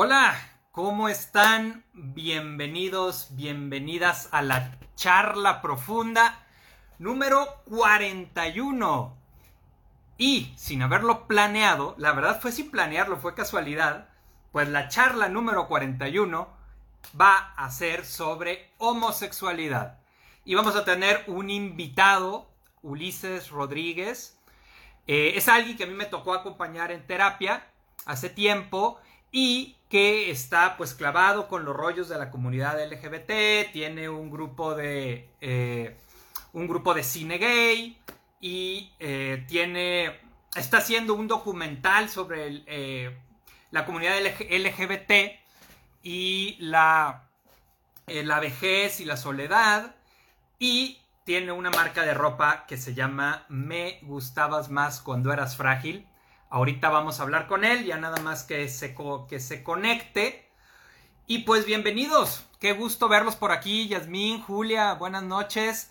Hola, ¿cómo están? Bienvenidos, bienvenidas a la charla profunda número 41. Y sin haberlo planeado, la verdad fue sin planearlo, fue casualidad, pues la charla número 41 va a ser sobre homosexualidad. Y vamos a tener un invitado, Ulises Rodríguez. Eh, es alguien que a mí me tocó acompañar en terapia hace tiempo y que está pues clavado con los rollos de la comunidad LGBT, tiene un grupo de eh, un grupo de cine gay y eh, tiene está haciendo un documental sobre eh, la comunidad LGBT y la, la vejez y la soledad y tiene una marca de ropa que se llama Me gustabas más cuando eras frágil Ahorita vamos a hablar con él, ya nada más que se, que se conecte. Y pues bienvenidos, qué gusto verlos por aquí, Yasmín, Julia, buenas noches.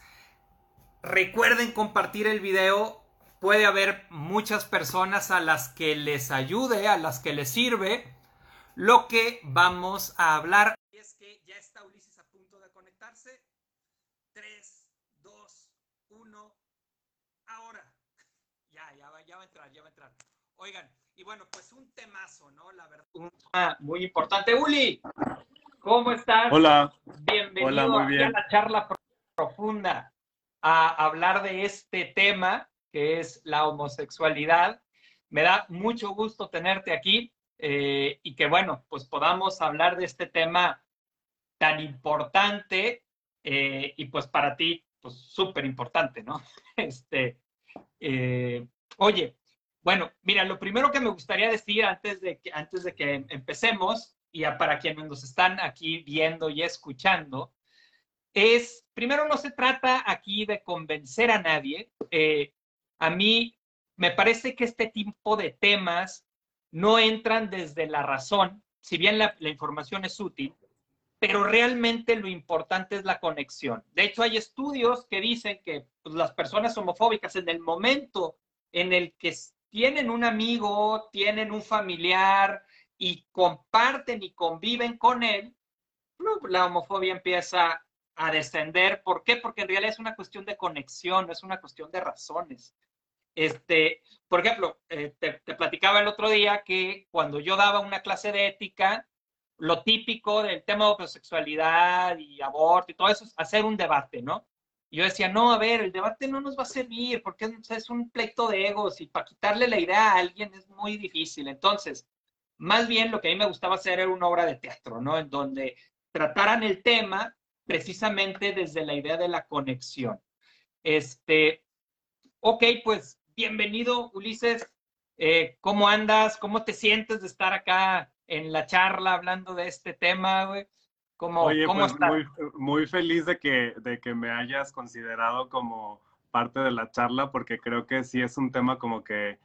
Recuerden compartir el video, puede haber muchas personas a las que les ayude, a las que les sirve lo que vamos a hablar. Es que ya está Ulises a punto de conectarse. 3, 2, 1, ahora. Ya, ya va, ya va a entrar, ya va a entrar. Oigan, y bueno, pues un temazo, ¿no? La verdad. Un tema muy importante. Uli, ¿cómo estás? Hola. Bienvenido Hola, muy bien. a la charla profunda a hablar de este tema que es la homosexualidad. Me da mucho gusto tenerte aquí eh, y que, bueno, pues podamos hablar de este tema tan importante eh, y pues para ti, pues súper importante, ¿no? Este, eh, oye, bueno, mira, lo primero que me gustaría decir antes de que, antes de que empecemos, y para quienes nos están aquí viendo y escuchando, es, primero no se trata aquí de convencer a nadie. Eh, a mí me parece que este tipo de temas no entran desde la razón, si bien la, información es útil, pero realmente lo importante es la conexión. De hecho, hay estudios que dicen que pues, las personas homofóbicas en el momento en el que tienen un amigo, tienen un familiar y comparten y conviven con él, la homofobia empieza a descender. ¿Por qué? Porque en realidad es una cuestión de conexión, no es una cuestión de razones. Este, por ejemplo, eh, te, te, platicaba el otro día que cuando yo daba una clase de ética, lo típico del tema de homosexualidad y aborto y todo eso es hacer un debate, ¿no? Yo decía, no, a ver, el debate no nos va a servir porque es un pleito de egos y para quitarle la idea a alguien es muy difícil. Entonces, más bien lo que a mí me gustaba hacer era una obra de teatro, ¿no? En donde trataran el tema precisamente desde la idea de la conexión. Este, ok, pues bienvenido, Ulises. Eh, ¿Cómo andas? ¿Cómo te sientes de estar acá en la charla hablando de este tema, güey? ¿Cómo, Oye, pues Muy, muy feliz de que, de que me hayas considerado como parte de la charla, porque creo que sí es un tema como que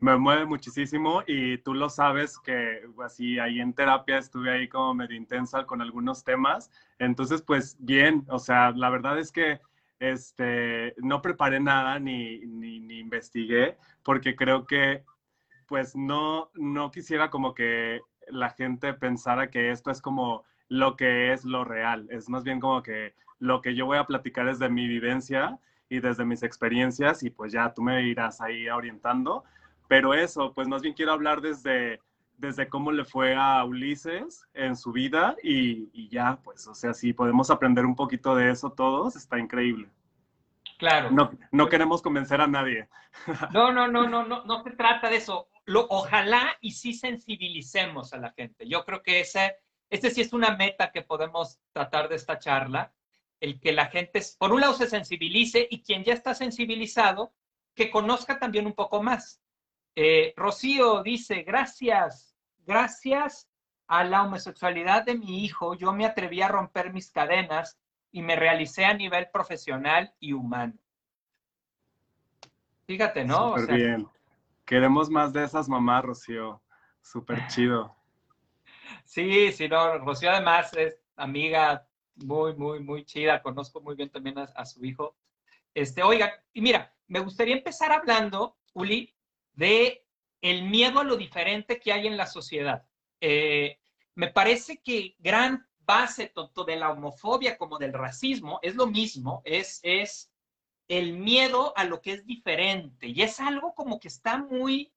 me mueve muchísimo y tú lo sabes que así ahí en terapia estuve ahí como medio intensa con algunos temas. Entonces, pues bien, o sea, la verdad es que este, no preparé nada ni, ni, ni investigué porque creo que pues no, no quisiera como que la gente pensara que esto es como lo que es lo real. Es más bien como que lo que yo voy a platicar es de mi vivencia y desde mis experiencias y pues ya tú me irás ahí orientando. Pero eso, pues más bien quiero hablar desde, desde cómo le fue a Ulises en su vida y, y ya, pues, o sea, si podemos aprender un poquito de eso todos, está increíble. Claro. No, no queremos convencer a nadie. No, no, no, no, no, no se trata de eso. Lo, ojalá y sí sensibilicemos a la gente. Yo creo que ese este sí es una meta que podemos tratar de esta charla, el que la gente, por un lado, se sensibilice y quien ya está sensibilizado, que conozca también un poco más. Eh, Rocío dice, gracias, gracias a la homosexualidad de mi hijo, yo me atreví a romper mis cadenas y me realicé a nivel profesional y humano. Fíjate, ¿no? Súper bien. Queremos más de esas mamás, Rocío. Súper chido. Sí, sí, no, Rocío además es amiga muy, muy, muy chida, conozco muy bien también a, su hijo. Este, oiga, y mira, me gustaría empezar hablando, Uli, de el miedo a lo diferente que hay en la sociedad. Eh, me parece que gran base tanto de la homofobia como del racismo es lo mismo, es, es el miedo a lo que es diferente. Y es algo como que está muy,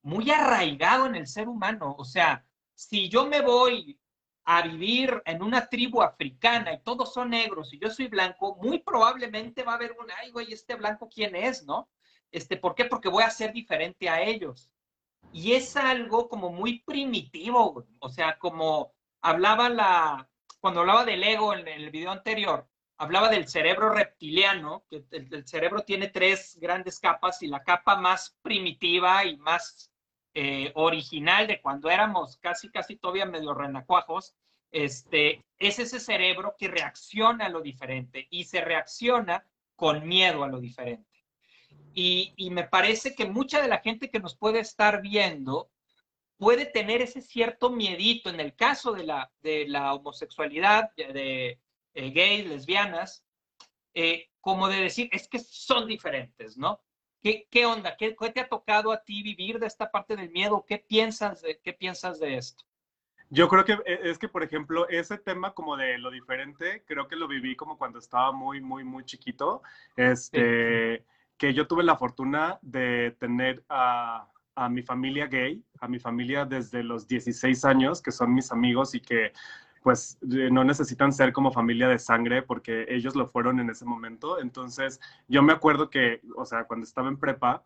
muy arraigado en el ser humano. O sea, si yo me voy a vivir en una tribu africana y todos son negros y yo soy blanco, muy probablemente va a haber un, ay, güey, este blanco, ¿quién es, no? Este, ¿Por qué? Porque voy a ser diferente a ellos. Y es algo como muy primitivo, o sea, como hablaba la, cuando hablaba del ego en el video anterior, hablaba del cerebro reptiliano, que el, cerebro tiene tres grandes capas y la capa más primitiva y más eh, original de cuando éramos casi, casi todavía medio renacuajos, este, es ese cerebro que reacciona a lo diferente y se reacciona con miedo a lo diferente. Y, y, me parece que mucha de la gente que nos puede estar viendo puede tener ese cierto miedito en el caso de la, de la homosexualidad, de, eh, gays, lesbianas, eh, como de decir, es que son diferentes, ¿no? ¿Qué, qué onda? ¿Qué, ¿Qué, te ha tocado a ti vivir de esta parte del miedo? ¿Qué piensas de, qué piensas de esto? Yo creo que eh, es que, por ejemplo, ese tema como de lo diferente, creo que lo viví como cuando estaba muy, muy, muy chiquito. Este, que yo tuve la fortuna de tener a, a, mi familia gay, a mi familia desde los 16 años, que son mis amigos y que pues no necesitan ser como familia de sangre porque ellos lo fueron en ese momento. Entonces, yo me acuerdo que, o sea, cuando estaba en prepa,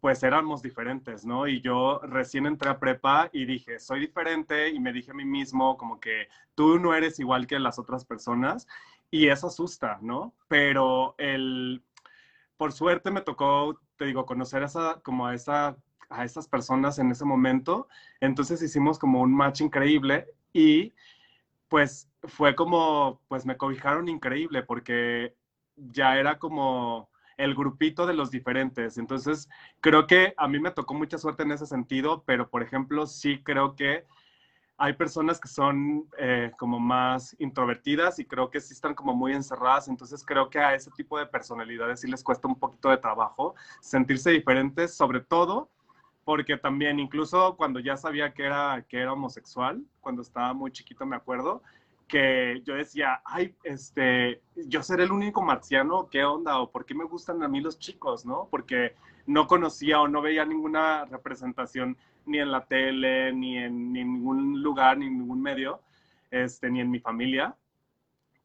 pues éramos diferentes, ¿no? Y yo recién entré a prepa y dije, soy diferente y me dije a mí mismo como que tú no eres igual que las otras personas y eso asusta, ¿no? Pero el, por suerte me tocó, te digo, conocer esa, como a, esa, a esas personas en ese momento, entonces hicimos como un match increíble y pues fue como, pues me cobijaron increíble porque ya era como el grupito de los diferentes. Entonces, creo que a mí me tocó mucha suerte en ese sentido, pero por ejemplo, sí creo que hay personas que son eh, como más introvertidas y creo que sí están como muy encerradas. Entonces, creo que a ese tipo de personalidades sí les cuesta un poquito de trabajo sentirse diferentes, sobre todo porque también incluso cuando ya sabía que era, que era homosexual, cuando estaba muy chiquito me acuerdo, que yo decía, ay, este, yo seré el único marciano, ¿qué onda? ¿O por qué me gustan a mí los chicos, no? Porque no conocía o no veía ninguna representación ni en la tele, ni en, ningún lugar, ni en ningún medio, este, ni en mi familia,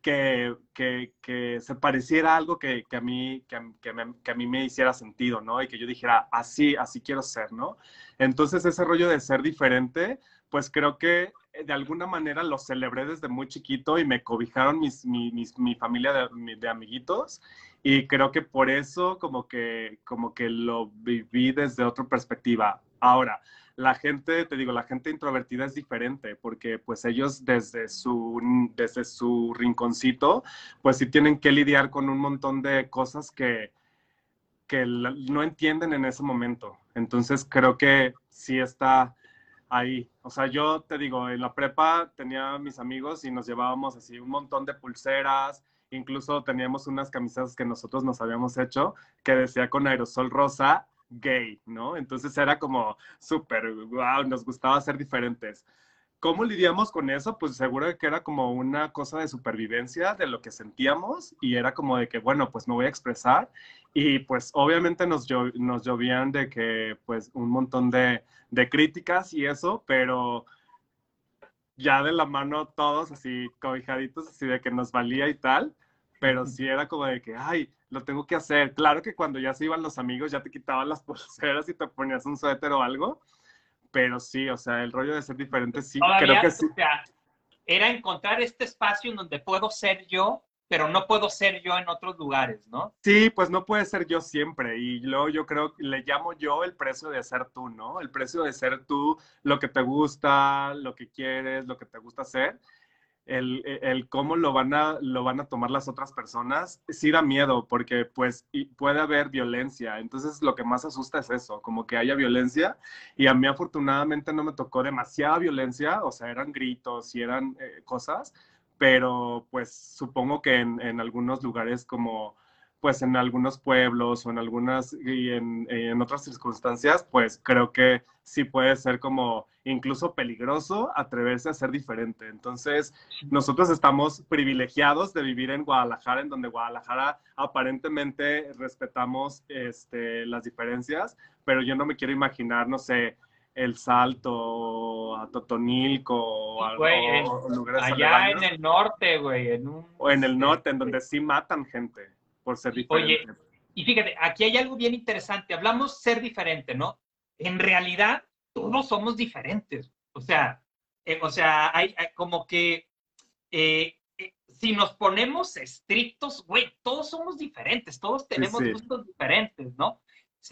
que, que, que se pareciera algo que, que a mí, me, que, a mí me hiciera sentido, ¿no? Y que yo dijera, así, así quiero ser, ¿no? Entonces ese rollo de ser diferente, pues creo que de alguna manera lo celebré desde muy chiquito y me cobijaron mis, mi, mi familia de, de, amiguitos y creo que por eso como que, como que lo viví desde otra perspectiva. Ahora, la gente, te digo, la gente introvertida es diferente porque pues ellos desde su, desde su rinconcito, pues sí tienen que lidiar con un montón de cosas que, que no entienden en ese momento. Entonces creo que sí está ahí. O sea, yo te digo, en la prepa tenía mis amigos y nos llevábamos así un montón de pulseras, incluso teníamos unas camisetas que nosotros nos habíamos hecho que decía con aerosol rosa gay, ¿no? Entonces era como súper, wow, nos gustaba ser diferentes. ¿Cómo lidiamos con eso? Pues seguro que era como una cosa de supervivencia de lo que sentíamos y era como de que, bueno, pues me voy a expresar y pues obviamente nos, nos llovían de que, pues un montón de, de críticas y eso, pero ya de la mano todos así cobijaditos, así de que nos valía y tal, pero sí era como de que, ay, lo tengo que hacer. Claro que cuando ya se iban los amigos ya te quitaban las pulseras y te ponías un suéter o algo, pero sí, o sea, el rollo de ser diferente sí, creo que sí. era encontrar este espacio en donde puedo ser yo, pero no puedo ser yo en otros lugares, ¿no? Sí, pues no puede ser yo siempre. Y luego yo creo que le llamo yo el precio de ser tú, ¿no? El precio de ser tú, lo que te gusta, lo que quieres, lo que te gusta hacer el, el, cómo lo van, a, lo van a tomar las otras personas, sí da miedo, porque pues puede haber violencia. Entonces lo que más asusta es eso, como que haya violencia. Y a mí afortunadamente no me tocó demasiada violencia, o sea, eran gritos y eran eh, cosas, pero pues supongo que en, en, algunos lugares como pues en algunos pueblos o en algunas y en, en, otras circunstancias, pues creo que sí puede ser como incluso peligroso atreverse a ser diferente. Entonces, nosotros estamos privilegiados de vivir en Guadalajara, en donde Guadalajara aparentemente respetamos este, las diferencias, pero yo no me quiero imaginar, no sé, el Salto, a Totonilco, o, lugares allá en el norte, güey. En un... O en el norte, en donde sí matan gente por ser diferente. Oye, y fíjate, aquí hay algo bien interesante. Hablamos ser diferente, ¿no? En realidad, todos somos diferentes. O sea, eh, o sea, hay, como que eh, eh, si nos ponemos estrictos, güey, todos somos diferentes, todos tenemos gustos diferentes, ¿no?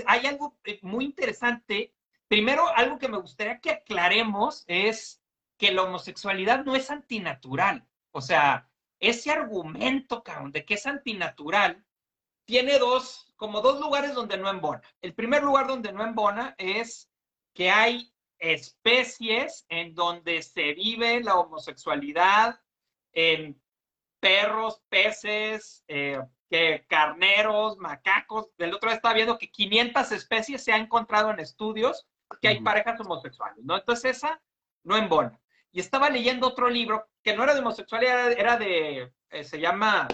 Hay algo muy interesante Primero, algo que me gustaría que aclaremos es que la homosexualidad no es antinatural. O sea, ese argumento, cabrón, de que es antinatural, tiene dos, como dos lugares donde no embona. El primer lugar donde no embona es que hay especies en donde se vive la homosexualidad en perros, peces, eh, que carneros, macacos. Del otro lado estaba viendo que 500 especies se han encontrado en estudios que hay parejas homosexuales, ¿no? Entonces esa no embona. Y estaba leyendo otro libro que no era de homosexualidad, era, de, eh, se llama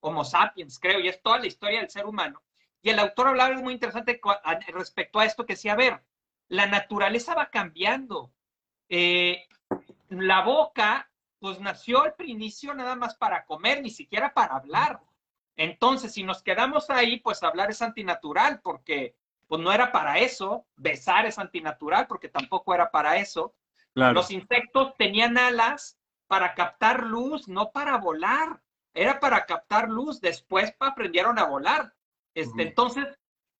Homo sapiens, creo, y es toda la historia del ser humano. Y el autor hablaba algo muy interesante respecto a esto, que decía, a ver, la naturaleza va cambiando. Eh, la boca, pues nació al inicio nada más para comer, ni siquiera para hablar. Entonces, si nos quedamos ahí, pues hablar es antinatural, porque pues no era para eso. Besar es antinatural porque tampoco era para eso. Los insectos tenían alas para captar luz, no para volar. Era para captar luz. Después aprendieron a volar. Este, Entonces,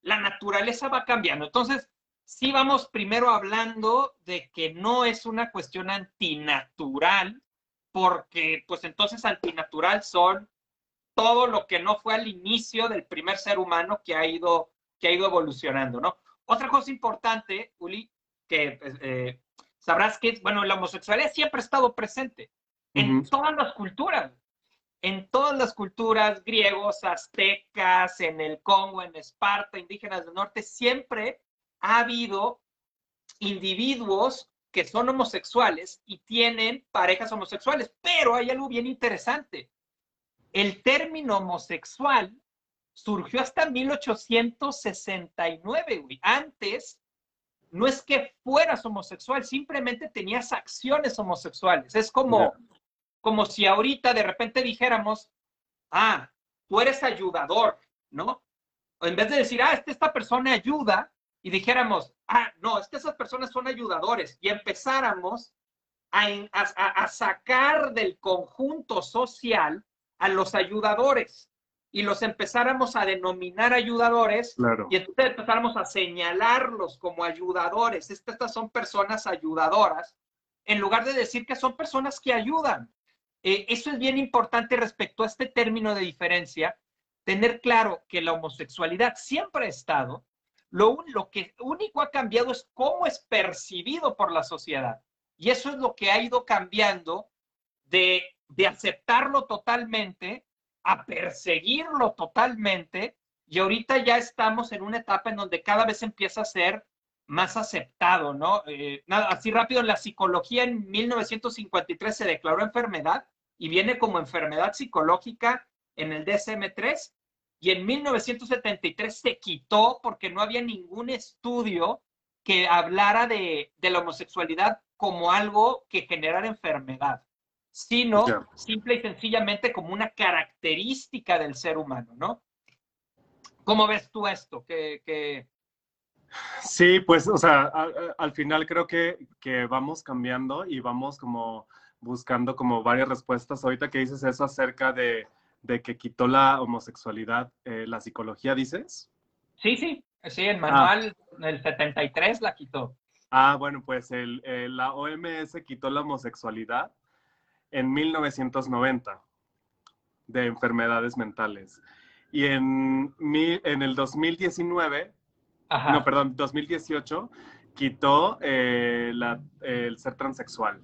la naturaleza va cambiando. Entonces, sí vamos primero hablando de que no es una cuestión antinatural, porque pues entonces antinatural son todo lo que no fue al inicio del primer ser humano que ha ido que ha ido evolucionando, ¿no? Otra cosa importante, Uli, que pues, eh, sabrás que, bueno, la homosexualidad siempre ha estado presente en todas las culturas, en todas las culturas, griegos, aztecas, en el Congo, en Esparta, indígenas del norte, siempre ha habido individuos que son homosexuales y tienen parejas homosexuales, pero hay algo bien interesante. El término homosexual surgió hasta 1869, güey. Antes, no es que fueras homosexual, simplemente tenías acciones homosexuales. Es como, como si ahorita de repente dijéramos, ah, tú eres ayudador, ¿no? en vez de decir, ah, esta, esta persona ayuda, y dijéramos, ah, no, es que esas personas son ayudadores, y empezáramos a, a sacar del conjunto social a los ayudadores y los empezáramos a denominar ayudadores y entonces empezáramos a señalarlos como ayudadores. Estas son personas ayudadoras, en lugar de decir que son personas que ayudan. Eh, eso es bien importante respecto a este término de diferencia, tener claro que la homosexualidad siempre ha estado, lo, lo que único ha cambiado es cómo es percibido por la sociedad. Y eso es lo que ha ido cambiando de, de aceptarlo totalmente a perseguirlo totalmente y ahorita ya estamos en una etapa en donde cada vez empieza a ser más aceptado, ¿no? Eh, nada, así rápido, la psicología en 1953 se declaró enfermedad y viene como enfermedad psicológica en el DSM-3 y en 1973 se quitó porque no había ningún estudio que hablara de, de la homosexualidad como algo que generara enfermedad sino simple y sencillamente como una característica del ser humano, ¿no? ¿Cómo ves tú esto? Que, Sí, pues, o sea, al, final creo que, vamos cambiando y vamos como buscando como varias respuestas. Ahorita que dices eso acerca de, que quitó la homosexualidad, eh, ¿la psicología dices? Sí, sí, sí, el manual del 73 la quitó. Ah, bueno, pues el, la OMS quitó la homosexualidad en 1990 de enfermedades mentales. Y en, en el 2019, no, perdón, 2018, quitó eh, el ser transexual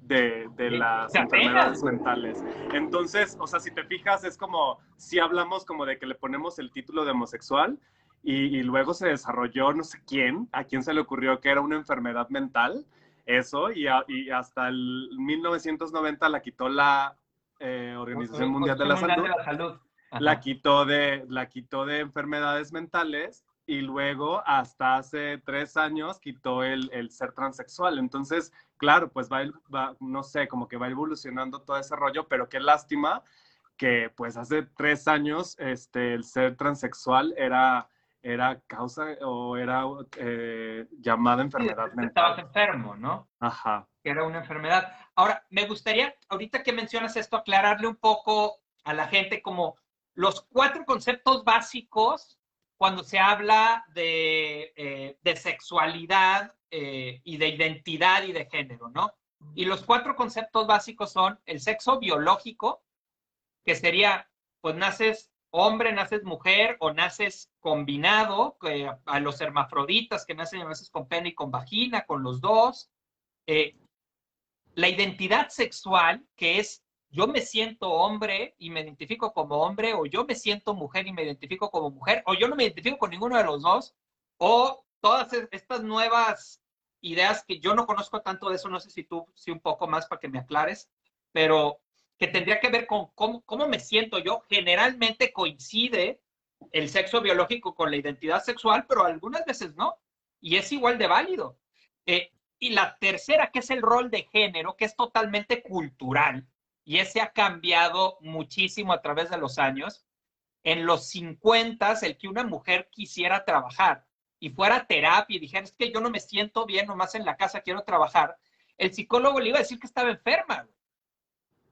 de, las enfermedades mentales. Entonces, o sea, si te fijas, es como si hablamos como de que le ponemos el título de homosexual y, luego se desarrolló no sé quién, a quién se le ocurrió que era una enfermedad mental, eso, y, hasta el 1990 la quitó la eh, Organización Mundial, de la, Salud, la quitó de, la quitó de enfermedades mentales y luego hasta hace tres años quitó el, el ser transexual. Entonces, claro, pues va, va, no sé, como que va evolucionando todo ese rollo, pero qué lástima que pues hace tres años este, el ser transexual era, era causa o era eh, llamada enfermedad mental. Estabas enfermo, ¿no? Ajá. Que era una enfermedad. Ahora, me gustaría, ahorita que mencionas esto, aclararle un poco a la gente como los cuatro conceptos básicos cuando se habla de, eh, sexualidad eh, y de identidad y de género, ¿no? Y los cuatro conceptos básicos son el sexo biológico, que sería, pues naces hombre, naces mujer o naces combinado, a los hermafroditas que nacen a veces con pene y con vagina, con los dos. Eh, la identidad sexual, que es yo me siento hombre y me identifico como hombre, o yo me siento mujer y me identifico como mujer, o yo no me identifico con ninguno de los dos, o todas estas nuevas ideas que yo no conozco tanto de eso, no sé si tú, sí un poco más para que me aclares, pero que tendría que ver con cómo, cómo me siento yo. Generalmente coincide el sexo biológico con la identidad sexual, pero algunas veces no, y es igual de válido. Eh, y la tercera, que es el rol de género, que es totalmente cultural y ese ha cambiado muchísimo a través de los años. En los 50, el que una mujer quisiera trabajar y fuera a terapia y dijera, es que yo no me siento bien, nomás en la casa quiero trabajar, el psicólogo le iba a decir que estaba enferma,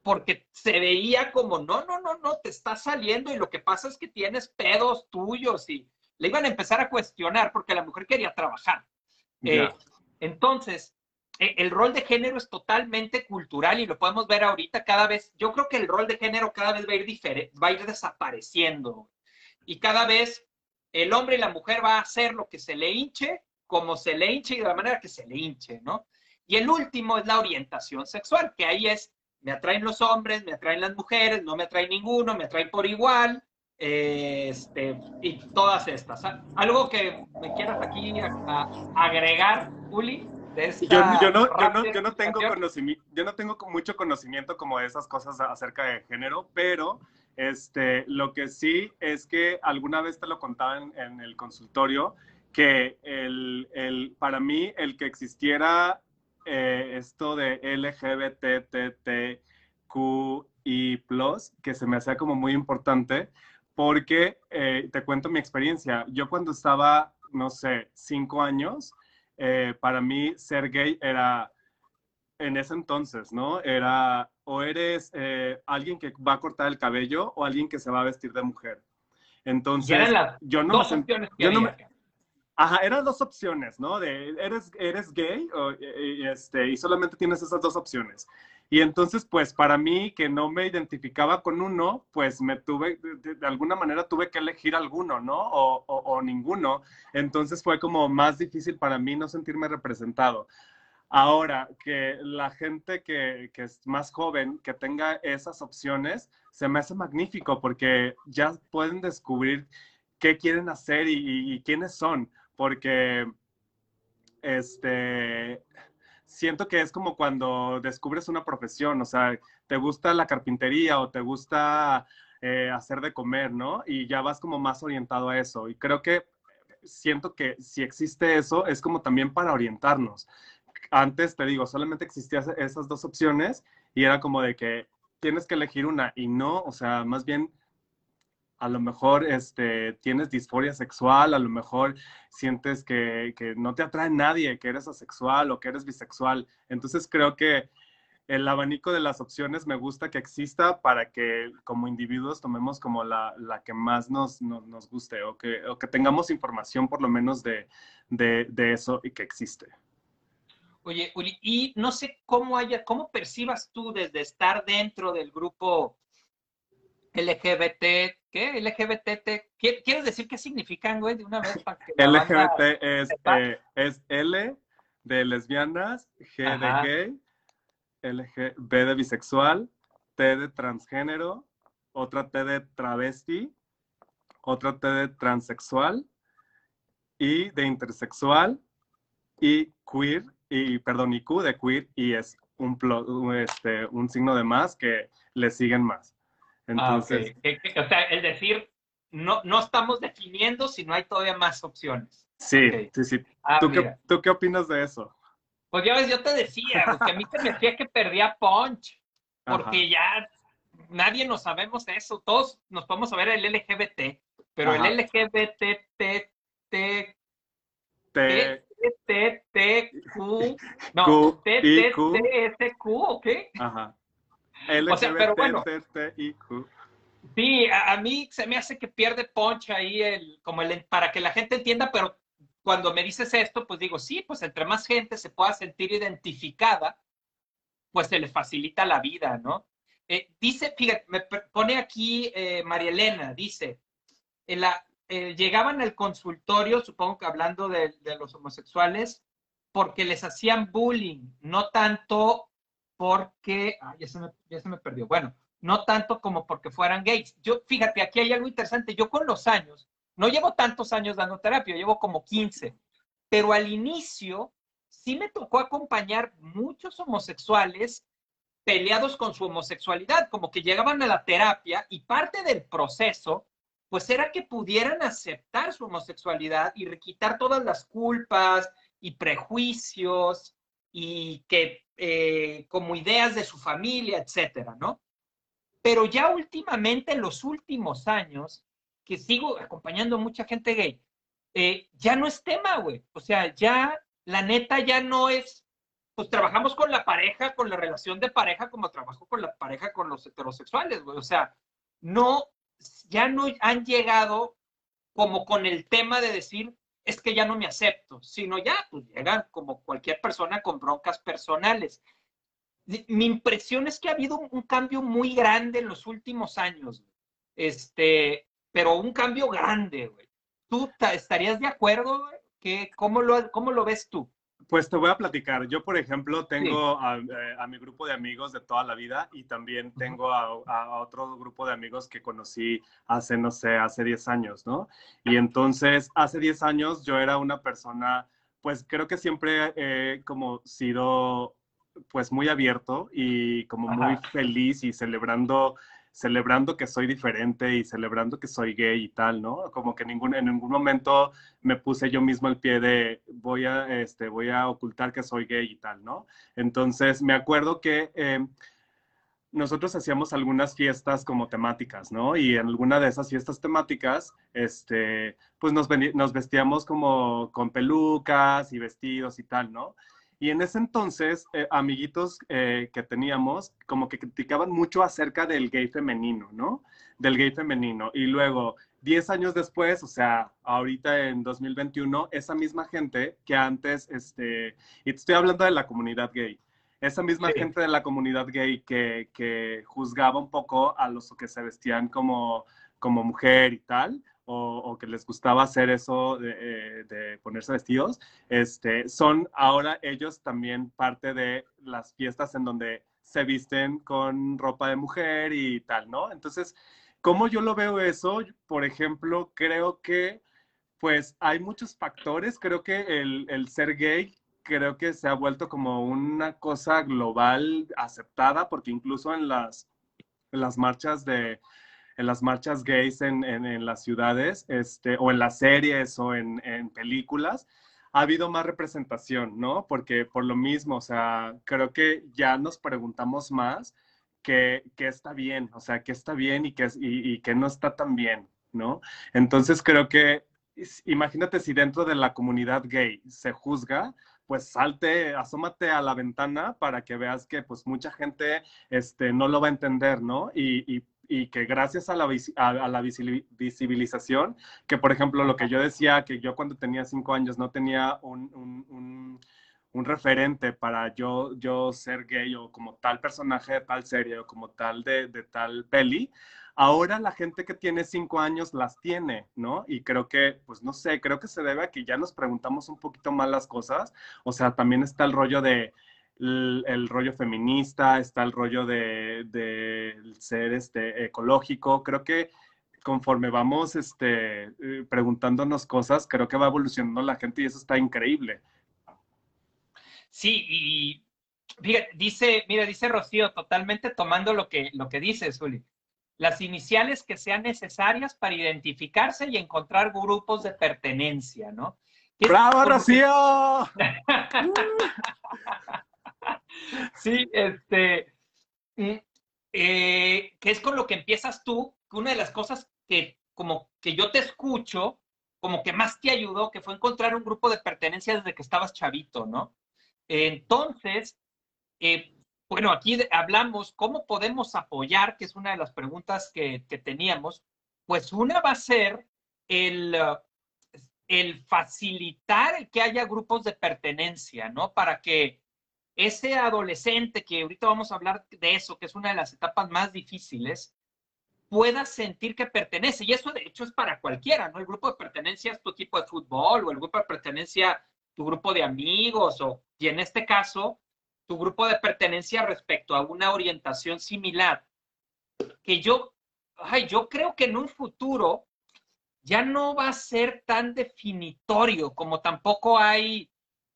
porque se veía como, no, no, no, no, te está saliendo y lo que pasa es que tienes pedos tuyos y le iban a empezar a cuestionar porque la mujer quería trabajar. Eh, entonces, e, el rol de género es totalmente cultural y lo podemos ver ahorita cada vez. Yo creo que el rol de género cada vez va a ir diferente, va a ir desapareciendo. Y cada vez el hombre y la mujer va a hacer lo que se le hinche, como se le hinche y de la manera que se le hinche, ¿no? Y el último es la orientación sexual, que ahí es, me atraen los hombres, me atraen las mujeres, no me atrae ninguno, me atraen por igual, este, y todas estas. Algo que me quieras aquí agregar, Uli yo, no, yo, no, tengo conocimiento, yo no tengo mucho conocimiento como de esas cosas acerca de género, pero este, lo que sí es que alguna vez te lo contaban en, el consultorio, que el, el, para mí el que existiera eh, esto de LGBTTQI+, que se me hacía como muy importante, porque eh, te cuento mi experiencia. Yo cuando estaba, no sé, cinco años, eh, para mí ser gay era, en ese entonces, ¿no? Era o eres eh, alguien que va a cortar el cabello o alguien que se va a vestir de mujer. Entonces, yo no me yo no me, Ajá, eran dos opciones, ¿no? De eres, eres gay y, este, y solamente tienes esas dos opciones. Y entonces, pues para mí, que no me identificaba con uno, pues me tuve, de, alguna manera tuve que elegir alguno, ¿no? O, o, ninguno. Entonces fue como más difícil para mí no sentirme representado. Ahora, que la gente que, que, es más joven, que tenga esas opciones, se me hace magnífico porque ya pueden descubrir qué quieren hacer y, y quiénes son. Porque, este, siento que es como cuando descubres una profesión, o sea, te gusta la carpintería o te gusta eh, hacer de comer, ¿no? Y ya vas como más orientado a eso. Y creo que siento que si existe eso, es como también para orientarnos. Antes, te digo, solamente existían esas dos opciones y era como de que tienes que elegir una y no, o sea, más bien a lo mejor este, tienes disforia sexual, a lo mejor sientes que, no te atrae nadie, que eres asexual o que eres bisexual. Entonces creo que el abanico de las opciones me gusta que exista para que como individuos tomemos como la, que más nos, nos, guste o que, que, tengamos información por lo menos de, de, eso y que existe. Oye, Uli, y no sé cómo haya, cómo percibas tú desde estar dentro del grupo LGBT, ¿qué? LGBT, ¿quieres decir qué significan, güey, de una vez para que LGBT es, eh, es L de lesbianas, G de gay, LG, B de bisexual, T de transgénero, otra T de travesti, otra T de transexual, I de intersexual y queer, y perdón, y Q de queer, y es un, este, un signo de más que le siguen más. Ah, Entonces, o sea, el decir, no, no estamos definiendo si no hay todavía más opciones. Sí, sí, sí. Ah, ¿Tú, qué, ¿Tú, qué, opinas de eso? Pues ya ves, yo te decía, que a mí se me decía que perdía punch, porque ya nadie nos sabemos eso. Todos nos podemos saber el LGBT, pero el LGBT, T, T, T, T, T, Q, no, T, T, T, S, Q, ¿ok? Ajá. O sea, pero bueno. Sí, a, mí se me hace que pierde punch ahí el, como el, para que la gente entienda, pero cuando me dices esto, pues digo, sí, pues entre más gente se pueda sentir identificada, pues se le facilita la vida, ¿no? Eh, dice, fíjate, me pone aquí eh, María Elena, dice, en la, eh, llegaban al consultorio, supongo que hablando de, los homosexuales, porque les hacían bullying, no tanto porque, ya, se me, ya se me perdió, bueno, no tanto como porque fueran gays. Yo, fíjate, aquí hay algo interesante, yo con los años, no llevo tantos años dando terapia, llevo como 15, pero al inicio sí me tocó acompañar muchos homosexuales peleados con su homosexualidad, como que llegaban a la terapia y parte del proceso, pues era que pudieran aceptar su homosexualidad y quitar todas las culpas y prejuicios y que eh, como ideas de su familia, etcétera, ¿no? Pero ya últimamente, en los últimos años, que sigo acompañando a mucha gente gay, eh, ya no es tema, güey. O sea, ya, la neta, ya no es, pues trabajamos con la pareja, con la relación de pareja, como trabajo con la pareja con los heterosexuales, güey. O sea, no, ya no han llegado como con el tema de decir, es que ya no me acepto, sino ya, pues llegan como cualquier persona con broncas personales. Mi impresión es que ha habido un cambio muy grande en los últimos años. Este, pero un cambio grande, güey. ¿Tú estarías de acuerdo? ¿Qué, cómo, lo, ¿Cómo lo ves tú? Pues te voy a platicar. Yo, por ejemplo, tengo eh, a, mi grupo de amigos de toda la vida y también tengo a, otro grupo de amigos que conocí hace, no sé, hace 10 años, ¿no? Y entonces, hace 10 años yo era una persona, pues creo que siempre he como sido, pues muy abierto y como muy feliz y celebrando celebrando que soy diferente y celebrando que soy gay y tal, ¿no? Como que ningún, en ningún momento me puse yo mismo el pie de voy a, este, voy a ocultar que soy gay y tal, ¿no? Entonces me acuerdo que eh, nosotros hacíamos algunas fiestas como temáticas, ¿no? Y en alguna de esas fiestas temáticas, este, pues nos, nos vestíamos como con pelucas y vestidos y tal, ¿no? Y en ese entonces, eh, amiguitos eh, que teníamos, como que criticaban mucho acerca del gay femenino, ¿no? Del gay femenino. Y luego, 10 años después, o sea, ahorita en 2021, esa misma gente que antes, este, y te estoy hablando de la comunidad gay, esa misma gente de la comunidad gay que, que, juzgaba un poco a los que se vestían como, como mujer y tal, o, que les gustaba hacer eso eh, de, ponerse vestidos, este, son ahora ellos también parte de las fiestas en donde se visten con ropa de mujer y tal, ¿no? Entonces, ¿cómo yo lo veo eso? Por ejemplo, creo que pues hay muchos factores, creo que el, el ser gay creo que se ha vuelto como una cosa global aceptada, porque incluso en las, en las marchas de, en las marchas gays en, en, las ciudades, este, o en las series o en, en, películas, ha habido más representación, ¿no? Porque por lo mismo, o sea, creo que ya nos preguntamos más qué, está bien, o sea, qué está bien y qué, y, y no está tan bien, ¿no? Entonces creo que, imagínate si dentro de la comunidad gay se juzga, pues salte, asómate a la ventana para que veas que pues mucha gente este, no lo va a entender, ¿no? Y y que gracias a la, a, la visibilización, que por ejemplo lo que yo decía, que yo cuando tenía cinco años no tenía un, un, un, referente para yo, yo ser gay o como tal personaje de tal serie o como tal de, de tal peli, ahora la gente que tiene cinco años las tiene, ¿no? Y creo que, pues no sé, creo que se debe a que ya nos preguntamos un poquito más las cosas, o sea, también está el rollo de el, rollo feminista, está el rollo de, de, ser este, ecológico. Creo que conforme vamos este, eh, preguntándonos cosas, creo que va evolucionando la gente y eso está increíble. Sí, y fíjate, dice, mira, dice Rocío, totalmente tomando lo que, lo que dice Zuli. Las iniciales que sean necesarias para identificarse y encontrar grupos de pertenencia, ¿no? ¡Bravo, Rocío! sí, este, mm, eh, que es con lo que empiezas tú, una de las cosas que como que yo te escucho, como que más te ayudó, que fue encontrar un grupo de pertenencia desde que estabas chavito, ¿no? Entonces, eh, bueno, aquí hablamos cómo podemos apoyar, que es una de las preguntas que, que teníamos. Pues una va a ser el, el facilitar que haya grupos de pertenencia, ¿no? Para que ese adolescente, que ahorita vamos a hablar de eso, que es una de las etapas más difíciles, pueda sentir que pertenece. Y eso de hecho es para cualquiera, ¿no? El grupo de pertenencia es tu equipo de fútbol o el grupo de pertenencia, tu grupo de amigos o, y en este caso, tu grupo de pertenencia respecto a una orientación similar. Que yo, ay, yo creo que en un futuro ya no va a ser tan definitorio como tampoco hay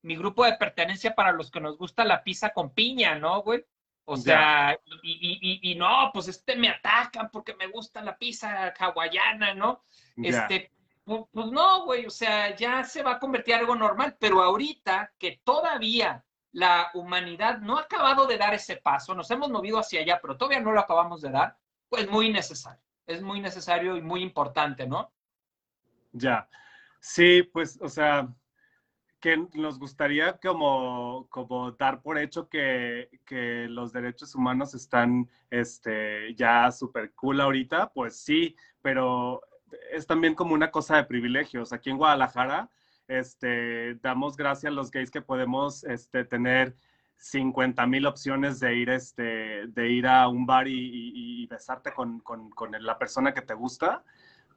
mi grupo de pertenencia para los que nos gusta la pizza con piña, ¿no, güey? O sea, y, no, pues este me atacan porque me gusta la pizza hawaiana, ¿no? Este, pues, pues, no, güey, o sea, ya se va a convertir en algo normal, pero ahorita que todavía la humanidad no ha acabado de dar ese paso, nos hemos movido hacia allá, pero todavía no lo acabamos de dar, pues muy necesario, es muy necesario y muy importante, ¿no? Ya, sí, pues, o sea, que nos gustaría como, como dar por hecho que, que los derechos humanos están este, ya súper cool ahorita, pues sí, pero es también como una cosa de privilegios. Aquí en Guadalajara, este, damos gracias a los gays que podemos este, tener 50 mil opciones de ir, este, de ir a un bar y, besarte con, con la persona que te gusta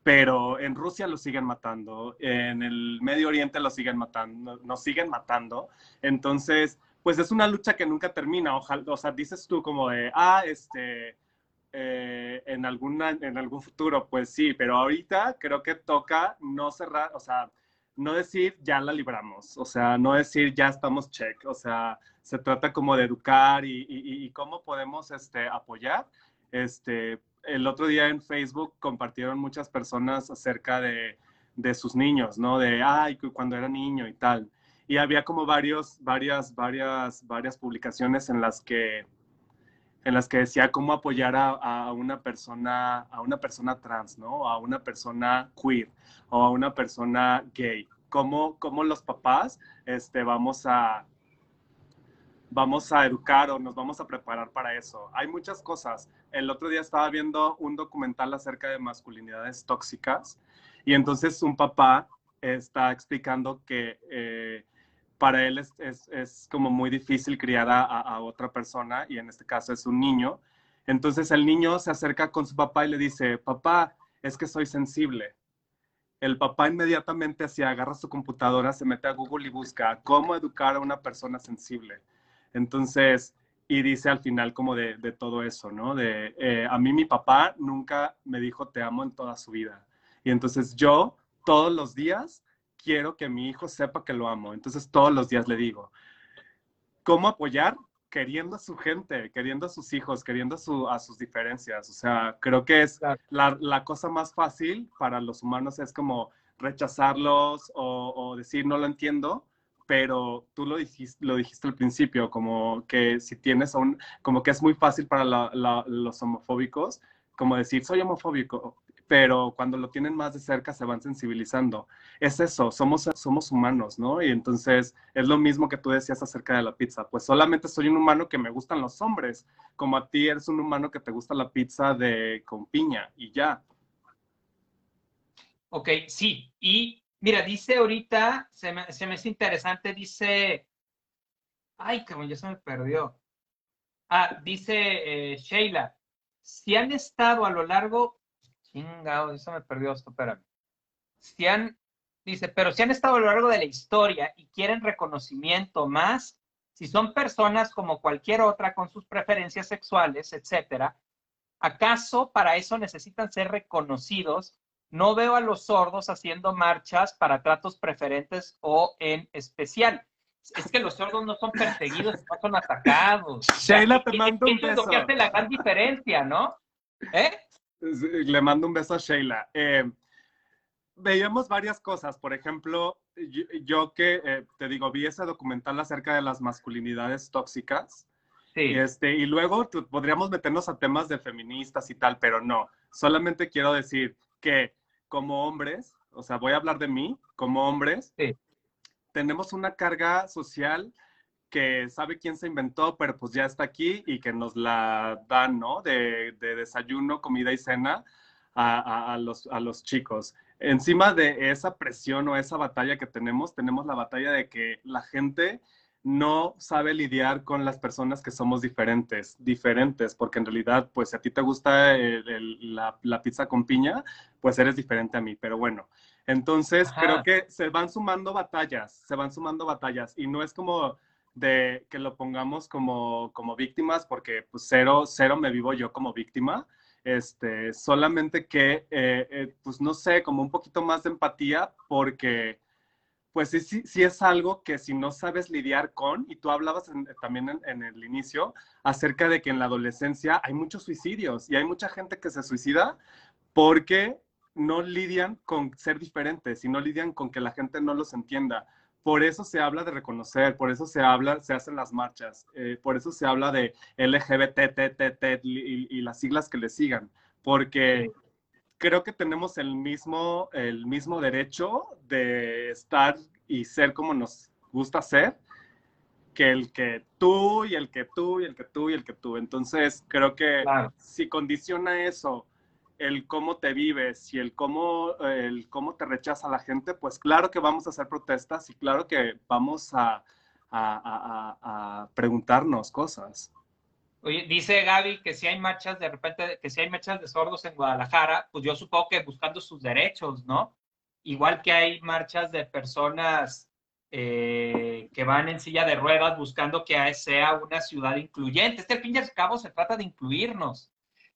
pero en Rusia lo siguen matando, en el Medio Oriente lo siguen matando, nos siguen matando. Entonces, pues es una lucha que nunca termina. Ojalá, o sea, dices tú como de, ah, este, eh, en, alguna, en algún futuro, pues sí, pero ahorita creo que toca no cerrar, o sea, no decir ya la libramos, o sea, no decir ya estamos check, o sea, se trata como de educar y, y, y cómo podemos este, apoyar, este, el otro día en Facebook compartieron muchas personas acerca de, sus niños, ¿no? De, ay, cuando era niño y tal. Y había como varios, varias, varias, varias publicaciones en las que, en las que decía cómo apoyar a, una persona, a una persona trans, ¿no? A una persona queer o a una persona gay. Cómo, cómo los papás este, vamos a, vamos a educar o nos vamos a preparar para eso. Hay muchas cosas. El otro día estaba viendo un documental acerca de masculinidades tóxicas y entonces un papá está explicando que eh, para él es, como muy difícil criar a, otra persona y en este caso es un niño. Entonces el niño se acerca con su papá y le dice, papá, es que soy sensible. El papá inmediatamente así agarra su computadora, se mete a Google y busca cómo educar a una persona sensible entonces, y dice al final como de, todo eso, ¿no? De, eh, a mí mi papá nunca me dijo te amo en toda su vida. Y entonces yo todos los días quiero que mi hijo sepa que lo amo. Entonces todos los días le digo, ¿cómo apoyar? Queriendo a su gente, queriendo a sus hijos, queriendo a, sus diferencias. O sea, creo que es la, la, cosa más fácil para los humanos es como rechazarlos o, o decir no lo entiendo, pero tú lo dijiste, lo dijiste al principio, como que si tienes un, como que es muy fácil para los homofóbicos, como decir, soy homofóbico, pero cuando lo tienen más de cerca se van sensibilizando. Es eso, somos, somos humanos, ¿no? Y entonces es lo mismo que tú decías acerca de la pizza, pues solamente soy un humano que me gustan los hombres, como a ti eres un humano que te gusta la pizza de con piña y ya. Ok, sí, y Mira, dice ahorita, se me, se me es interesante, dice, ay, como ya se me perdió. Ah, dice eh, Sheila, si han estado a lo largo, chingado, eso me perdió esto, espérame. Si han, dice, pero si han estado a lo largo de la historia y quieren reconocimiento más, si son personas como cualquier otra con sus preferencias sexuales, etcétera, ¿acaso para eso necesitan ser reconocidos? No veo a los sordos haciendo marchas para tratos preferentes o en especial. Es que los sordos no son perseguidos, no son atacados. Sheila, te mando un beso. Es lo que hace la gran diferencia, ¿no? ¿Eh? Le mando un beso a Sheila. Eh, veíamos varias cosas. Por ejemplo, yo, que eh, te digo, vi ese documental acerca de las masculinidades tóxicas. Sí. Este, y luego podríamos meternos a temas de feministas y tal, pero no. Solamente quiero decir que como hombres, o sea, voy a hablar de mí, como hombres, tenemos una carga social que sabe quién se inventó, pero pues ya está aquí y que nos la dan, ¿no? De, desayuno, comida y cena a, los, a los chicos. Encima de esa presión o esa batalla que tenemos, tenemos la batalla de que la gente no sabe lidiar con las personas que somos diferentes, diferentes, porque en realidad, pues si a ti te gusta la, la, pizza con piña, pues eres diferente a mí, pero bueno. Entonces, creo que se van sumando batallas, se van sumando batallas y no es como de que lo pongamos como, como víctimas, porque pues cero, cero me vivo yo como víctima, este, solamente que, eh, eh, pues no sé, como un poquito más de empatía, porque pues sí, sí, sí, es algo que si no sabes lidiar con, y tú hablabas también en, el inicio acerca de que en la adolescencia hay muchos suicidios y hay mucha gente que se suicida porque no lidian con ser diferentes y no lidian con que la gente no los entienda. Por eso se habla de reconocer, por eso se habla, se hacen las marchas, eh, por eso se habla de LGBT, y, y, las siglas que le sigan, porque creo que tenemos el mismo, el mismo derecho de estar y ser como nos gusta ser que el que tú y el que tú y el que tú y el que tú. Entonces, creo que si condiciona eso el cómo te vives y el cómo, el cómo te rechaza la gente, pues claro que vamos a hacer protestas y claro que vamos a, a, a, preguntarnos cosas. Oye, dice Gaby que si hay marchas de repente, que si hay marchas de sordos en Guadalajara, pues yo supongo que buscando sus derechos, ¿no? Igual que hay marchas de personas eh, que van en silla de ruedas buscando que sea una ciudad incluyente. Este, fin y al cabo, se trata de incluirnos.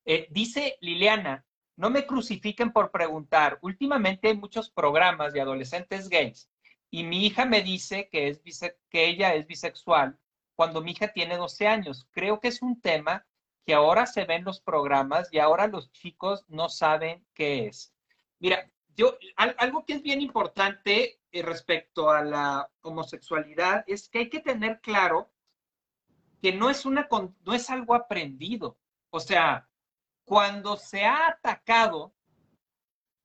Eh, dice Liliana, no me crucifiquen por preguntar. Últimamente hay muchos programas de adolescentes gays y mi hija me dice que, es que ella es bisexual cuando mi hija tiene 12 años. Creo que es un tema que ahora se ve en los programas y ahora los chicos no saben qué es. Mira, yo, algo que es bien importante eh, respecto a la homosexualidad es que hay que tener claro que no es, una, no es algo aprendido. O sea, cuando se ha atacado,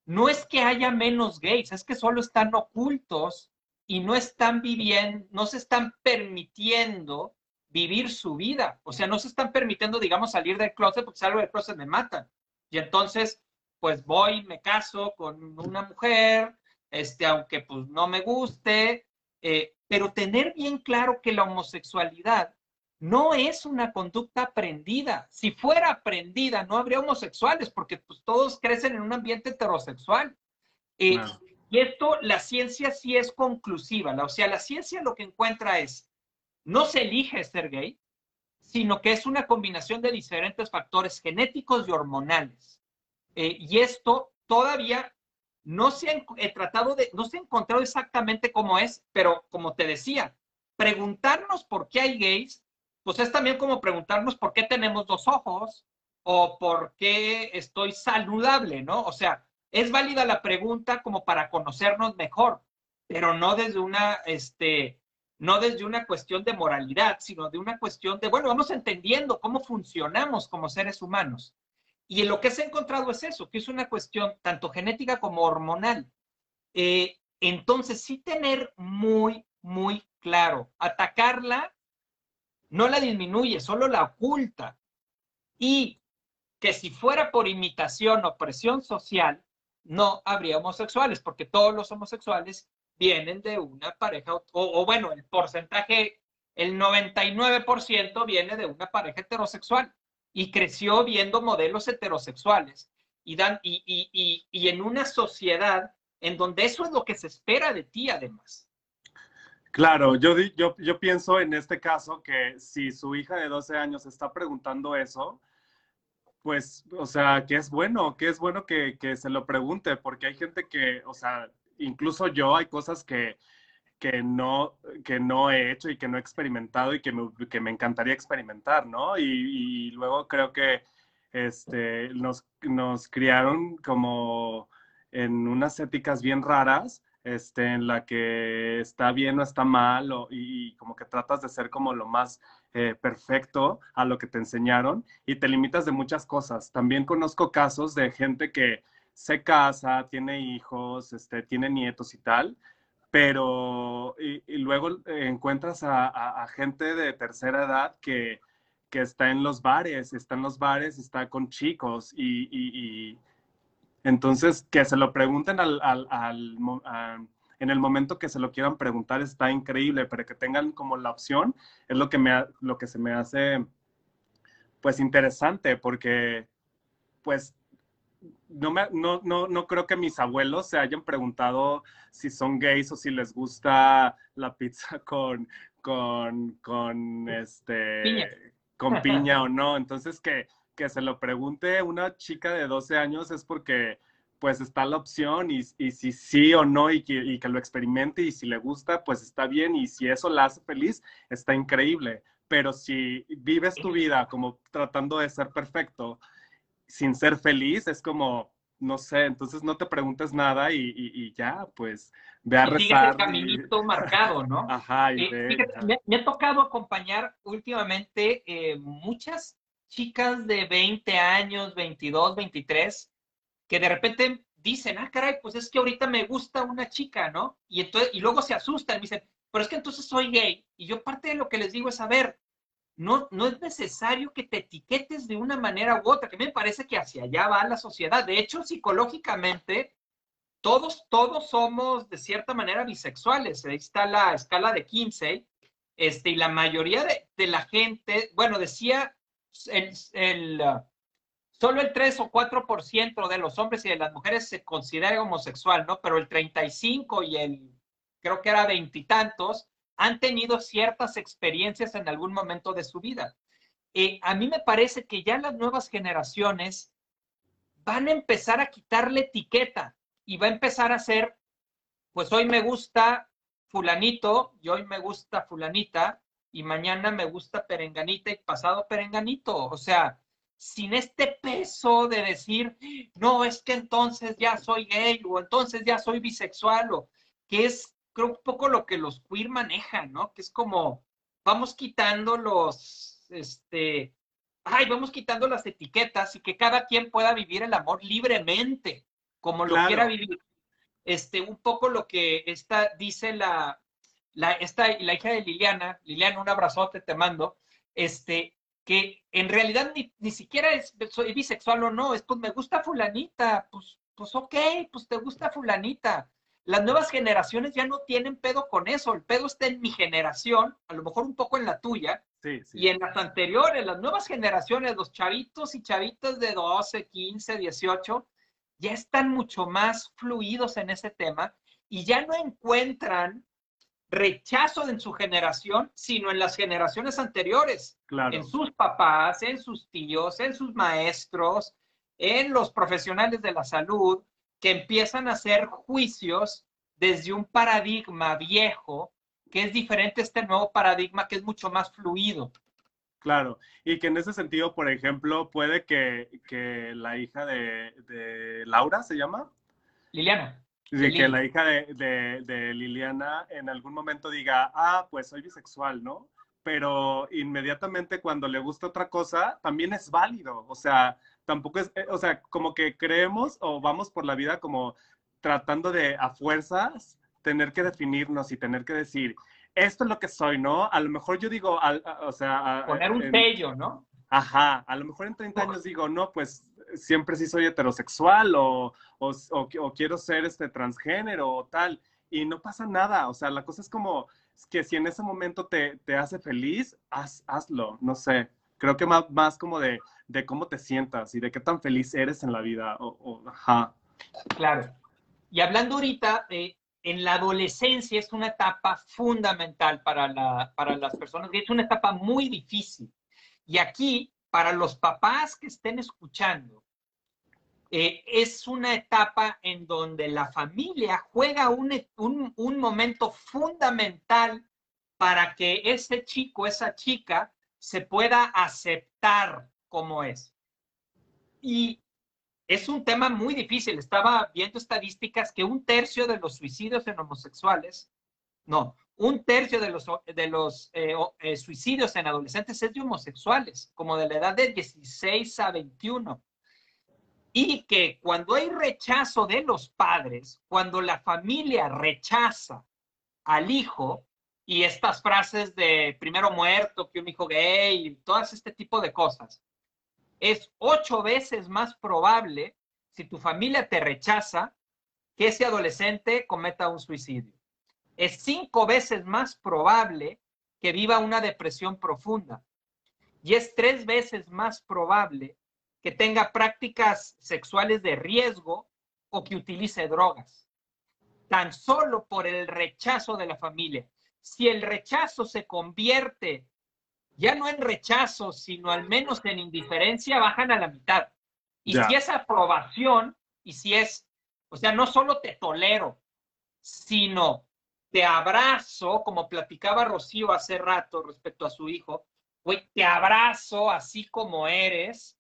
no es que haya menos gays, es que solo están ocultos y no están viviendo, no se están permitiendo vivir su vida. O sea, no se están permitiendo, digamos, salir del closet porque salgo del closet me matan. Y entonces, pues voy, me caso con una mujer, este, aunque pues no me guste, eh, pero tener bien claro que la homosexualidad no es una conducta aprendida. Si fuera aprendida, no habría homosexuales, porque pues, todos crecen en un ambiente heterosexual. Eh, y esto, la ciencia sí es conclusiva. o sea, la ciencia lo que encuentra es, no se elige ser gay, sino que es una combinación de diferentes factores genéticos y hormonales. Eh, y esto todavía no se ha tratado de, no se ha encontrado exactamente cómo es, pero como te decía, preguntarnos por qué hay gays pues es también como preguntarnos por qué tenemos dos ojos o por qué estoy saludable, ¿no? O sea, es válida la pregunta como para conocernos mejor, pero no desde una, este, no desde una cuestión de moralidad, sino de una cuestión de, bueno, vamos entendiendo cómo funcionamos como seres humanos. Y lo que se ha encontrado es eso, que es una cuestión tanto genética como hormonal. Eh, entonces, sí tener muy, muy claro, atacarla no la disminuye, solo la oculta. Y que si fuera por imitación o presión social, no habría homosexuales, porque todos los homosexuales vienen de una pareja, o, bueno, el porcentaje, el 99% viene de una pareja heterosexual y creció viendo modelos heterosexuales y, dan, y, y, y en una sociedad en donde eso es lo que se espera de ti además. Claro, yo, yo, yo pienso en este caso que si su hija de 12 años está preguntando eso, pues, o sea, que es bueno, que es bueno que, que, se lo pregunte, porque hay gente que, o sea, incluso yo hay cosas que, que, no, que no he hecho y que no he experimentado y que me, que me encantaría experimentar, ¿no? Y, y, luego creo que este, nos, nos criaron como en unas éticas bien raras este, en la que está bien o está mal, y, como que tratas de ser como lo más eh, perfecto a lo que te enseñaron y te limitas de muchas cosas. También conozco casos de gente que se casa, tiene hijos, este, tiene nietos y tal, pero y, luego encuentras a, gente de tercera edad que, que, está en los bares, está en los bares, está con chicos y entonces, que se lo pregunten al, en el momento que se lo quieran preguntar está increíble, pero que tengan como la opción es lo que, me, lo que se me hace pues interesante porque pues no, me, no, no, no, creo que mis abuelos se hayan preguntado si son gays o si les gusta la pizza con, con, con, este, con piña o no. Entonces, que, que se lo pregunte una chica de 12 años es porque pues está la opción y, y si sí o no y que, y que, lo experimente y si le gusta, pues está bien y si eso la hace feliz, está increíble. Pero si vives tu vida como tratando de ser perfecto sin ser feliz, es como, no sé, entonces no te preguntes nada y, y ya, pues ve a rezar. el caminito marcado, ¿no? Ajá. Y eh, me, ha tocado acompañar últimamente eh, muchas chicas de 20 años, 22, 23, que de repente dicen, ah, caray, pues es que ahorita me gusta una chica, ¿no? Y, entonces, y luego se asustan y dicen, pero es que entonces soy gay. Y yo parte de lo que les digo es, a ver, no, no es necesario que te etiquetes de una manera u otra, que me parece que hacia allá va la sociedad. De hecho, psicológicamente, todos, todos somos de cierta manera bisexuales. Ahí está la escala de 15, este, y la mayoría de, de la gente, bueno, decía el, uh, solo el 3 o 4% de los hombres y de las mujeres se considera homosexual, ¿no? Pero el 35 y el, creo que era veintitantos, han tenido ciertas experiencias en algún momento de su vida. y a mí me parece que ya las nuevas generaciones van a empezar a quitarle etiqueta y va a empezar a ser, pues hoy me gusta fulanito y hoy me gusta fulanita, y mañana me gusta perenganita y pasado perenganito. O sea, sin este peso de decir, no, es que entonces ya soy gay o entonces ya soy bisexual o que es, creo, un poco lo que los queer manejan, ¿no? Que es como, vamos quitando los, este, ay, vamos quitando las etiquetas y que cada quien pueda vivir el amor libremente, como lo quiera vivir. Este, un poco lo que esta dice la, la, esta, la hija de Liliana, Liliana, un abrazote te mando, este, que en realidad ni, ni siquiera es, soy bisexual o no, es pues me gusta fulanita, pues, pues ok, pues te gusta fulanita. Las nuevas generaciones ya no tienen pedo con eso, el pedo está en mi generación, a lo mejor un poco en la tuya, y en las anteriores, las nuevas generaciones, los chavitos y chavitas de 12, 15, 18, ya están mucho más fluidos en ese tema y ya no encuentran rechazo en su generación, sino en las generaciones anteriores, en sus papás, en sus tíos, en sus maestros, en los profesionales de la salud, que empiezan a hacer juicios desde un paradigma viejo, que es diferente a este nuevo paradigma que es mucho más fluido. Claro, y que en ese sentido, por ejemplo, puede que, que la hija de, de Laura, ¿se llama? Liliana. De que la hija de, Liliana en algún momento diga, ah, pues soy bisexual, ¿no? Pero inmediatamente cuando le gusta otra cosa, también es válido. O sea, tampoco es, eh, o sea, como que creemos o vamos por la vida como tratando de a fuerzas tener que definirnos y tener que decir, esto es lo que soy, ¿no? A lo mejor yo digo, o sea... Poner un sello, ¿no? Ajá, a lo mejor en 30 años digo, no, pues siempre sí soy heterosexual o, o, quiero ser este transgénero o tal. Y no pasa nada, o sea, la cosa es como que si en ese momento te, hace feliz, haz, hazlo, no sé. Creo que más, más como de, de, cómo te sientas y de qué tan feliz eres en la vida. O, ajá. Claro. Y hablando ahorita, en la adolescencia es una etapa fundamental para, la, para las personas, es una etapa muy difícil. Y aquí, para los papás que estén escuchando, eh, es una etapa en donde la familia juega un, un, un, momento fundamental para que ese chico, esa chica, se pueda aceptar como es. Y es un tema muy difícil. Estaba viendo estadísticas que un tercio de los suicidios en homosexuales, no, un tercio de los, de los eh, eh, suicidios en adolescentes es de homosexuales, como de la edad de 16 a 21. Y que cuando hay rechazo de los padres, cuando la familia rechaza al hijo, y estas frases de primero muerto que un hijo gay, y todas este tipo de cosas, es ocho veces más probable, si tu familia te rechaza, que ese adolescente cometa un suicidio. Es cinco veces más probable que viva una depresión profunda. Y es tres veces más probable que tenga prácticas sexuales de riesgo o que utilice drogas. Tan solo por el rechazo de la familia. Si el rechazo se convierte ya no en rechazo, sino al menos en indiferencia, bajan a la mitad. Y si es aprobación, y si es, o sea, no solo te tolero, sino te abrazo, como platicaba Rocío hace rato respecto a su hijo, güey, te abrazo así como eres,